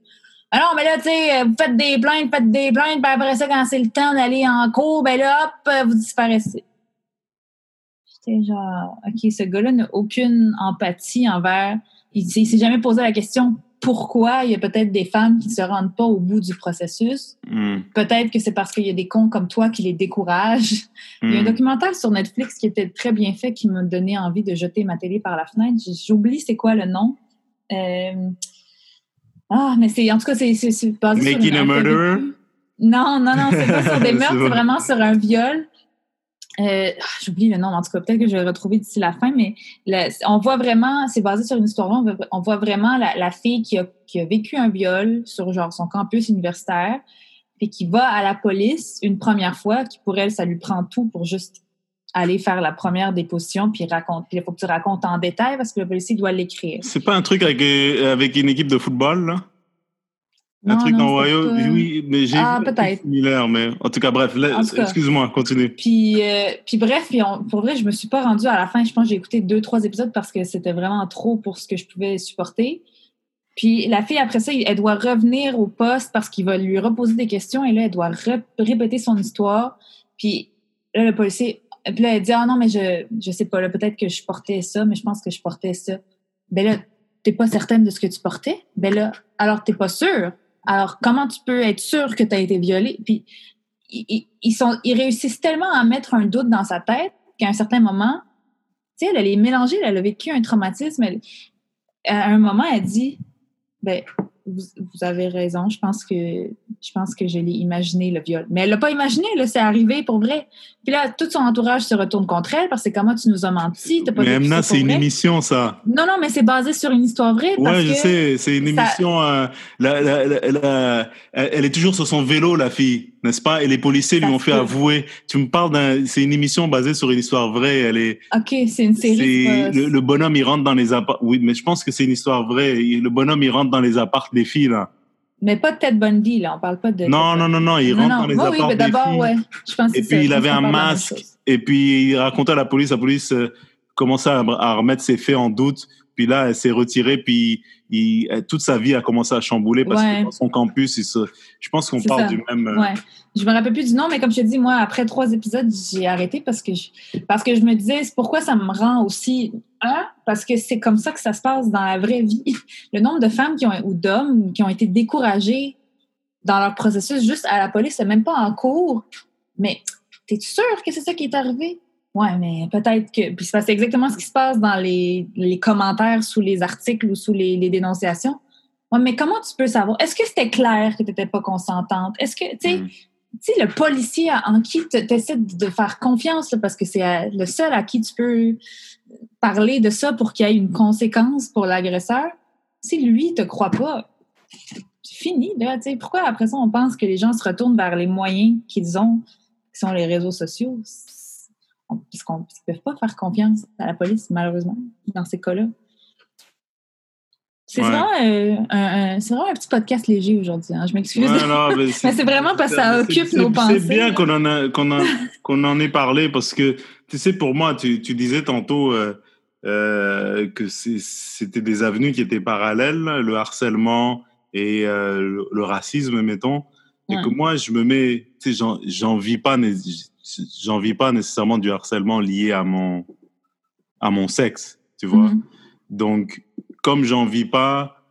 Alors, mais là, tu sais, vous faites des plaintes, faites des plaintes, puis après ça, quand c'est le temps d'aller en cours, ben là, hop, vous disparaissez. J'étais genre, OK, ce gars-là n'a aucune empathie envers. Il, il s'est jamais posé la question pourquoi il y a peut-être des femmes qui ne se rendent pas au bout du processus. Hmm. Peut-être que c'est parce qu'il y a des cons comme toi qui les découragent. Il y a un hmm. documentaire sur Netflix qui était très bien fait qui m'a donné envie de jeter ma télé par la fenêtre. J'oublie c'est quoi le nom. Euh, ah, mais c'est en tout cas, c'est basé Making a murderer? Non, non, non, c'est pas sur des meurtres, c'est vraiment sur un viol. Euh, ah, j'oublie le nom, en tout cas, peut-être que je vais le retrouver d'ici la fin, mais on voit vraiment, c'est basé sur une histoire, on, voit vraiment la, fille qui a, qui a, vécu un viol sur genre son campus universitaire, et qui va à la police une première fois, qui pour elle, ça lui prend tout pour juste aller faire la première déposition, puis raconte, puis il faut que tu racontes en détail parce que le policier doit l'écrire. C'est pas un truc avec, euh, avec une équipe de football, là? Un truc dans Ohio, oui, mais j'ai ah, peut-être. similaire, mais en tout cas, bref, excuse-moi, continue. Puis, euh, puis bref, puis pour vrai, je me suis pas rendue à la fin. Je pense que j'ai écouté deux, trois épisodes parce que c'était vraiment trop pour ce que je pouvais supporter. Puis la fille, après ça, elle doit revenir au poste parce qu'il va lui reposer des questions et là, elle doit répéter son histoire. Puis là, le policier, puis là, elle dit, ah non, mais je, je sais pas, peut-être que je portais ça, mais je pense que je portais ça. Ben là, t'es pas certaine de ce que tu portais? Ben là, alors t'es pas sûre? Alors, comment tu peux être sûr que tu as été violée? Puis, ils, réussissent tellement à mettre un doute dans sa tête qu'à un certain moment, tu sais, elle, est mélangée, elle a vécu un traumatisme. à un moment, elle dit, ben, vous, avez raison, je pense que je pense que je l'ai imaginé le viol. Mais elle l'a pas imaginé, là, c'est arrivé pour vrai. Puis là, tout son entourage se retourne contre elle parce que comment tu nous as menti, pas Mais Emna, c'est une émission, ça. Non, non, mais c'est basé sur une histoire vraie. Ouais, je sais, c'est une émission. Euh, elle est toujours sur son vélo, la fille, n'est-ce pas? Et les policiers lui ont fait avouer. Tu me parles d'un, c'est une émission basée sur une histoire vraie. Elle est. Ok, c'est une série. Le, le, bonhomme, il rentre dans les apparts. Oui, mais je pense que c'est une histoire vraie. Le bonhomme, il rentre dans les apparts des filles là. Mais pas de Ted Bundy, là. On parle pas de. Non, non, non, non. Il rentre dans les apparts oui, mais d'abord, ouais. Je pense et puis, il avait un masque. Et puis, il racontait à la police. La police euh, commençait à, remettre ses faits en doute. Puis là, elle s'est retirée. Puis, il, toute sa vie a commencé à chambouler parce que dans son campus, il se, je pense qu'on parle du même. Euh, ouais. Je me rappelle plus du nom, mais comme je te dis, moi, après trois épisodes, j'ai arrêté parce que je, parce que je me disais, pourquoi ça me rend aussi un, parce que c'est comme ça que ça se passe dans la vraie vie. Le nombre de femmes qui ont, ou d'hommes qui ont été découragés dans leur processus juste à la police, c'est même pas en cours. Mais t'es sûr que c'est ça qui est arrivé? Ouais, mais peut-être que. Puis c'est exactement ce qui se passe dans les, les commentaires sous les articles ou sous les, les dénonciations. Ouais, mais comment tu peux savoir? Est-ce que c'était clair que tu n'étais pas consentante? Est-ce que, tu sais, mm. tu sais, le policier en qui tu essaies de faire confiance, parce que c'est le seul à qui tu peux parler de ça pour qu'il y ait une conséquence pour l'agresseur, si lui te croit pas, c'est fini. Là, pourquoi après ça on pense que les gens se retournent vers les moyens qu'ils ont, qui sont les réseaux sociaux? Parce qu'on ne peuvent pas faire confiance à la police, malheureusement, dans ces cas-là. C'est vraiment, euh, un, vraiment, un, petit podcast léger aujourd'hui. Hein. Je m'excuse. mais c'est vraiment parce que ça occupe nos pensées. C'est bien qu'on en, qu'on en ait parlé parce que, tu sais, pour moi, tu, tu disais tantôt, euh, euh, que c'était des avenues qui étaient parallèles, le harcèlement et le, racisme, mettons. Et que moi, je me mets, tu sais, j'en vis pas, j'en vis pas nécessairement du harcèlement lié à mon, à mon sexe, tu vois. Mm-hmm. Donc, comme j'en vis pas,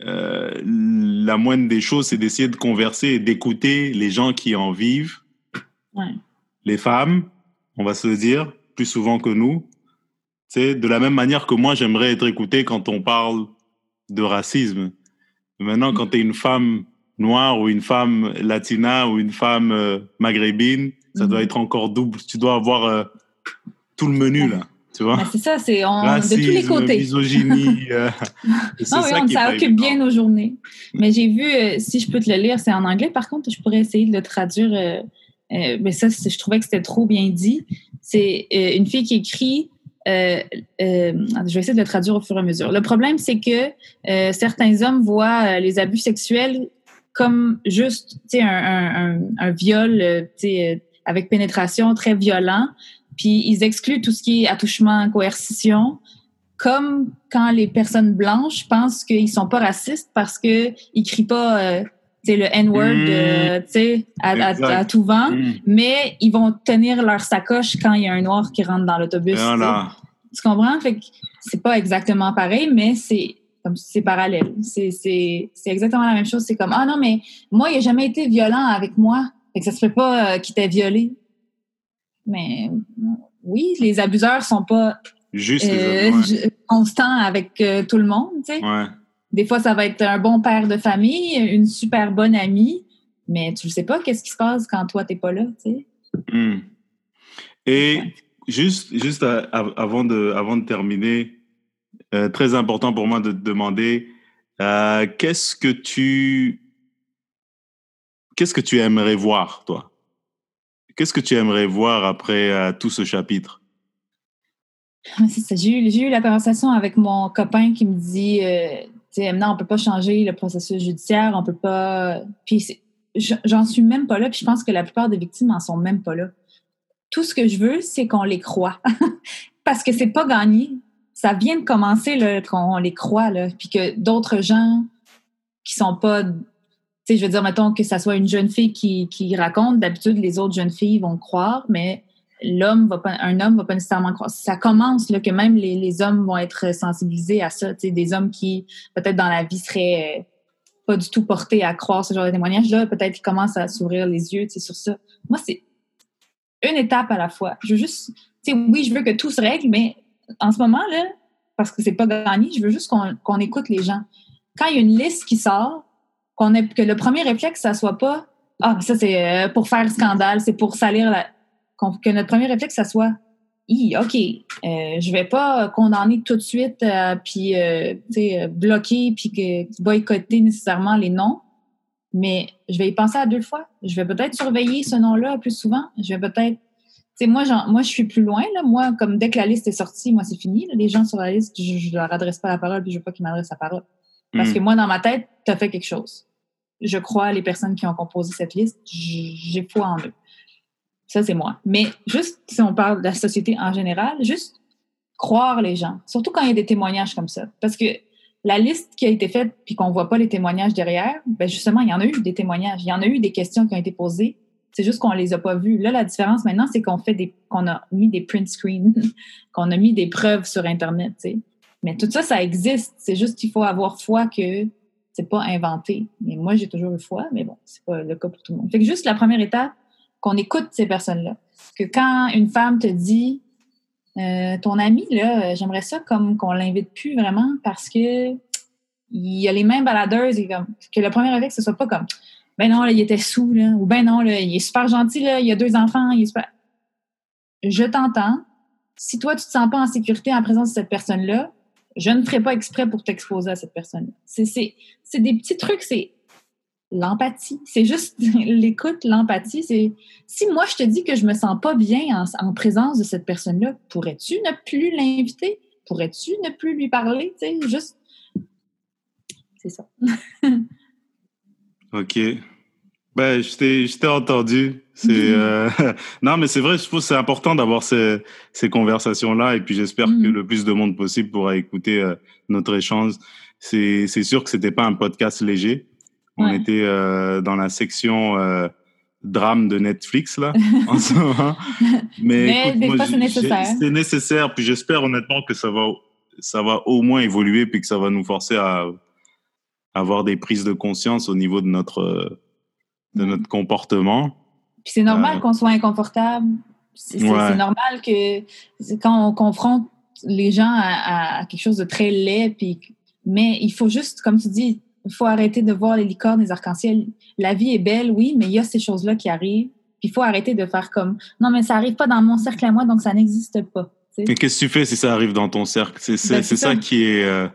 euh, la moindre des choses, c'est d'essayer de converser et d'écouter les gens qui en vivent. Ouais. Les femmes, on va se le dire, plus souvent que nous. C'est de la même manière que moi, j'aimerais être écouté quand on parle de racisme. Maintenant, quand tu es une femme noire ou une femme latina ou une femme euh, maghrébine, ça doit mhm. être encore double. Tu dois avoir euh, tout le menu, là. Tu vois? Ben, c'est ça, c'est de tous les côtés. misogynie. Euh, oui, ça occupe bien nos journées. Mais j'ai vu, si je peux te le lire, c'est en anglais. Par contre, je pourrais essayer de le traduire. mais ça, je trouvais que c'était trop bien dit. C'est une fille qui écrit euh, euh, je vais essayer de le traduire au fur et à mesure. Le problème, c'est que euh, certains hommes voient les abus sexuels comme juste un, un, un, viol avec pénétration très violent, puis ils excluent tout ce qui est attouchement, coercition, comme quand les personnes blanches pensent qu'ils sont pas racistes parce qu'ils crient pas c'est le N-word, mmh. à, à, tout vent, mmh. mais ils vont tenir leur sacoche quand il y a un noir qui rentre dans l'autobus. Tu comprends? Fait que c'est pas exactement pareil, mais c'est comme c'est parallèle. C'est, c'est, c'est exactement la même chose. C'est comme Ah non, mais moi, il n'a jamais été violent avec moi. Fait que ça se fait pas euh, qu'il t'ait violé. Mais oui, les abuseurs sont pas Juste euh, constants avec euh, tout le monde, tu sais. Ouais. Des fois, ça va être un bon père de famille, une super bonne amie, mais tu ne sais pas qu'est-ce qui se passe quand toi, tu n'es pas là, tu sais. Hmm. Et juste, juste avant, de, avant de terminer, euh, très important pour moi de te demander, euh, qu'est-ce que tu... Qu'est-ce que tu aimerais voir, toi? Qu'est-ce que tu aimerais voir après euh, tout ce chapitre? J'ai eu, la conversation avec mon copain qui me dit non, on peut pas changer le processus judiciaire, on peut pas. Puis j'en suis même pas là, puis je pense que la plupart des victimes en sont même pas là. Tout ce que je veux, c'est qu'on les croit. Parce que c'est pas gagné. Ça vient de commencer qu'on les croit, puis que d'autres gens qui sont pas. Tu sais, je veux dire, mettons que ça soit une jeune fille qui, qui raconte, d'habitude, les autres jeunes filles vont croire, mais l'homme va pas, un homme va pas nécessairement croire. Ça commence là, que même les, les hommes vont être sensibilisés à ça. Des hommes qui, peut-être dans la vie, seraient euh, pas du tout portés à croire ce genre de témoignage-là, peut-être qu'ils commencent à s'ouvrir les yeux sur ça. Moi, c'est une étape à la fois. Je veux juste, tu sais, oui, je veux que tout se règle, mais en ce moment, là, parce que c'est pas gagné, je veux juste qu'on écoute les gens. Quand il y a une liste qui sort, qu'on que le premier réflexe, ça soit pas ah, ça, c'est euh, pour faire scandale, c'est pour salir la que notre premier réflexe, ça soit OK, euh, je vais pas condamner tout de suite, euh, puis euh, euh, bloquer, puis que boycotter nécessairement les noms, mais je vais y penser à deux fois. Je vais peut-être surveiller ce nom-là plus souvent. Je vais peut-être. Tu sais, moi, moi, je suis plus loin. Là. Moi, comme dès que la liste est sortie, moi, c'est fini. Les gens sur la liste, je, ne leur adresse pas la parole, puis je veux pas qu'ils m'adressent la parole. Parce hmm. que moi, dans ma tête, tu as fait quelque chose. Je crois les personnes qui ont composé cette liste. J'ai foi en eux. Ça, c'est moi. Mais juste, si on parle de la société en général, juste croire les gens, surtout quand il y a des témoignages comme ça. Parce que la liste qui a été faite, puis qu'on voit pas les témoignages derrière, ben justement, il y en a eu des témoignages, il y en a eu des questions qui ont été posées. C'est juste qu'on les a pas vues. Là, la différence maintenant, c'est qu'on fait des, qu'on a mis des print screens, qu'on a mis des preuves sur Internet, tu sais. Mais tout ça, ça existe. C'est juste qu'il faut avoir foi que c'est pas inventé. Mais moi, j'ai toujours eu foi, mais bon, c'est pas le cas pour tout le monde. Fait que juste la première étape, qu'on écoute ces personnes-là. Que quand une femme te dit euh, ton ami, là, j'aimerais ça comme qu'on l'invite plus vraiment parce que il y a les mains baladeuses et comme que le premier réflexe, ce soit pas comme ben non, là, il était sous, là, ou ben non, là, il est super gentil, là, il a deux enfants, il est super. Je t'entends. Si toi, tu te sens pas en sécurité en présence de cette personne-là, je ne ferai pas exprès pour t'exposer à cette personne-là. C'est des petits trucs, c'est l'empathie. C'est juste l'écoute, l'empathie. Si moi je te dis que je me sens pas bien en, présence de cette personne-là, pourrais-tu ne plus l'inviter? Pourrais-tu ne plus lui parler? C'est ça. OK. Ben, je t'ai entendu. C'est euh, non, mais c'est vrai. Je trouve c'est important d'avoir ces, ces conversations-là, et puis j'espère que mm-hmm. le plus de monde possible pourra écouter euh, notre échange. C'est c'est sûr que c'était pas un podcast léger. On était euh, dans la section euh, drame de Netflix là en ce moment. Mais, mais c'est nécessaire. C'est nécessaire. Puis j'espère honnêtement que ça va ça va au moins évoluer, puis que ça va nous forcer à avoir des prises de conscience au niveau de notre de notre comportement. Puis c'est normal qu'on soit inconfortable. C'est normal que quand on confronte les gens à, quelque chose de très laid, puis, mais il faut juste, comme tu dis, il faut arrêter de voir les licornes, les arcs-en-ciel. La vie est belle, oui, mais il y a ces choses-là qui arrivent. Puis il faut arrêter de faire comme non, mais ça arrive pas dans mon cercle à moi, donc ça n'existe pas. Mais qu'est-ce que tu fais si ça arrive dans ton cercle? C'est ben, ça. qui est. Euh,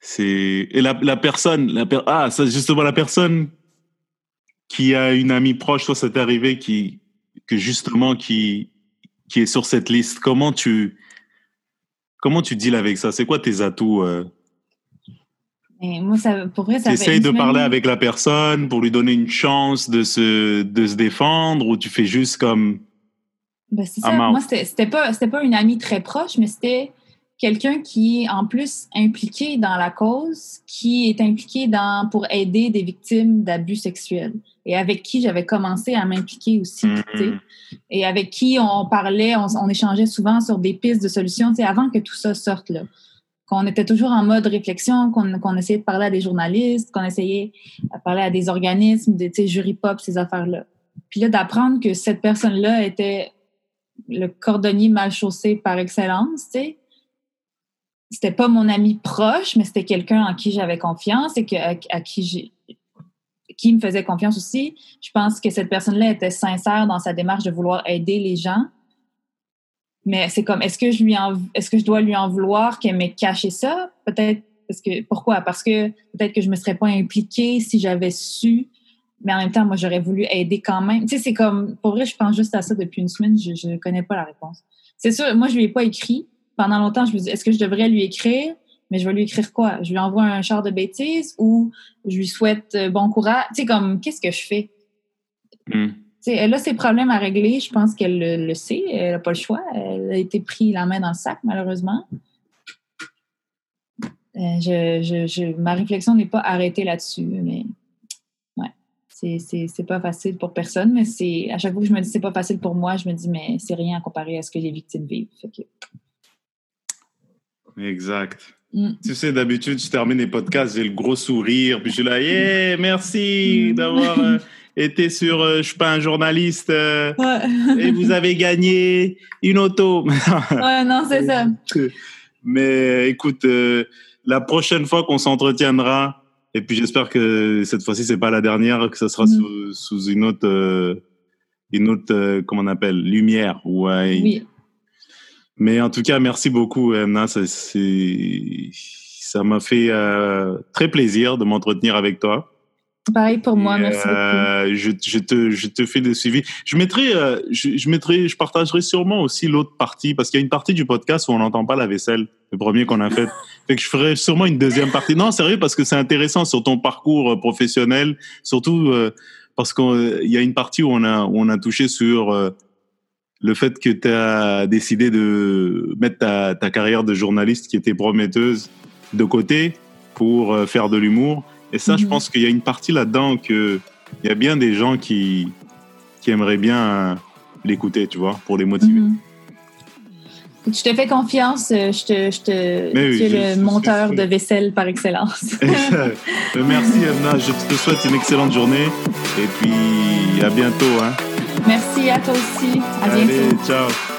c'est et la, la personne, la per... ah, justement la personne qui a une amie proche, toi, ça t'est arrivé qui, que justement, qui, qui est sur cette liste. Comment tu, comment tu deals avec ça? C'est quoi tes atouts? Euh? moi, ça, pour vrai, ça de parler avec la personne pour lui donner une chance de se, de se défendre ou tu fais juste comme. Ben, c'est ça. Moi, c'était pas, pas une amie très proche, mais c'était quelqu'un qui est en plus impliqué dans la cause, qui est impliqué dans pour aider des victimes d'abus sexuels et avec qui j'avais commencé à m'impliquer aussi, mm-hmm. et avec qui on parlait, on, échangeait souvent sur des pistes de solutions, avant que tout ça sorte là. Qu'on était toujours en mode réflexion, qu'on essayait de parler à des journalistes, qu'on essayait de parler à des organismes, des jury pop, ces affaires-là. Puis là, d'apprendre que cette personne-là était le cordonnier mal chaussé par excellence, tu sais, c'était pas mon ami proche, mais c'était quelqu'un en qui j'avais confiance et que, à, qui j'ai qui me faisait confiance aussi. Je pense que cette personne-là était sincère dans sa démarche de vouloir aider les gens. Mais c'est comme, est-ce que je lui est-ce que je dois lui en vouloir qu'elle m'ait caché ça? Peut-être, parce que, pourquoi? Parce que peut-être que je me serais pas impliquée si j'avais su. Mais en même temps, moi, j'aurais voulu aider quand même. Tu sais, c'est comme, pour vrai, je pense juste à ça depuis une semaine. Je ne connais pas la réponse. C'est sûr, moi, je lui ai pas écrit pendant longtemps, je me dis, est-ce que je devrais lui écrire? Mais je vais lui écrire quoi? Je lui envoie un char de bêtises ou je lui souhaite euh, bon courage? Tu sais, comme, qu'est-ce que je fais? Hmm. Tu sais, elle a ses problèmes à régler. Je pense qu'elle le, sait. Elle n'a pas le choix. Elle a été pris la main dans le sac, malheureusement. Euh, je, ma réflexion n'est pas arrêtée là-dessus, mais ouais, c'est pas facile pour personne, mais c'est à chaque fois que je me dis c'est pas facile pour moi, je me dis mais c'est rien à comparer à ce que les victimes vivent. Exact. Mm. Tu sais, d'habitude, je termine les podcasts, j'ai le gros sourire, puis je suis là, yeah, merci mm. d'avoir euh, été sur euh, Je suis pas un journaliste euh, et vous avez gagné une auto. ouais, non, c'est ça. Mais écoute, la prochaine fois qu'on s'entretiendra, et puis j'espère que cette fois-ci, c'est pas la dernière, que ce sera mm. sous, une autre, une autre, comment on appelle, lumière. Ouais. Oui. Mais en tout cas, merci beaucoup, Emna. Ça, ça m'a fait euh, très plaisir de m'entretenir avec toi. Pareil pour moi, merci euh, beaucoup. Je, je, te, je te fais des suivis. Je mettrai, euh, je, je, mettrai, je partagerai sûrement aussi l'autre partie parce qu'il y a une partie du podcast où on n'entend pas la vaisselle, le premier qu'on a fait. fait que je ferai sûrement une deuxième partie. Non, sérieux, parce que c'est intéressant sur ton parcours professionnel, surtout parce qu'il y a une partie où on a, où on a touché sur le fait que tu as décidé de mettre ta, ta, carrière de journaliste qui était prometteuse de côté pour euh, faire de l'humour. Et ça, je mhm. pense qu'il y a une partie là-dedans que il y a bien des gens qui, qui aimeraient bien l'écouter, tu vois, pour les motiver. Mhm. Je te fais confiance, euh, je te, je te tu es le monteur de vaisselle par excellence. Merci Emna, je te souhaite une excellente journée et puis à bientôt. Hein. Merci à toi aussi. À bientôt. ciao.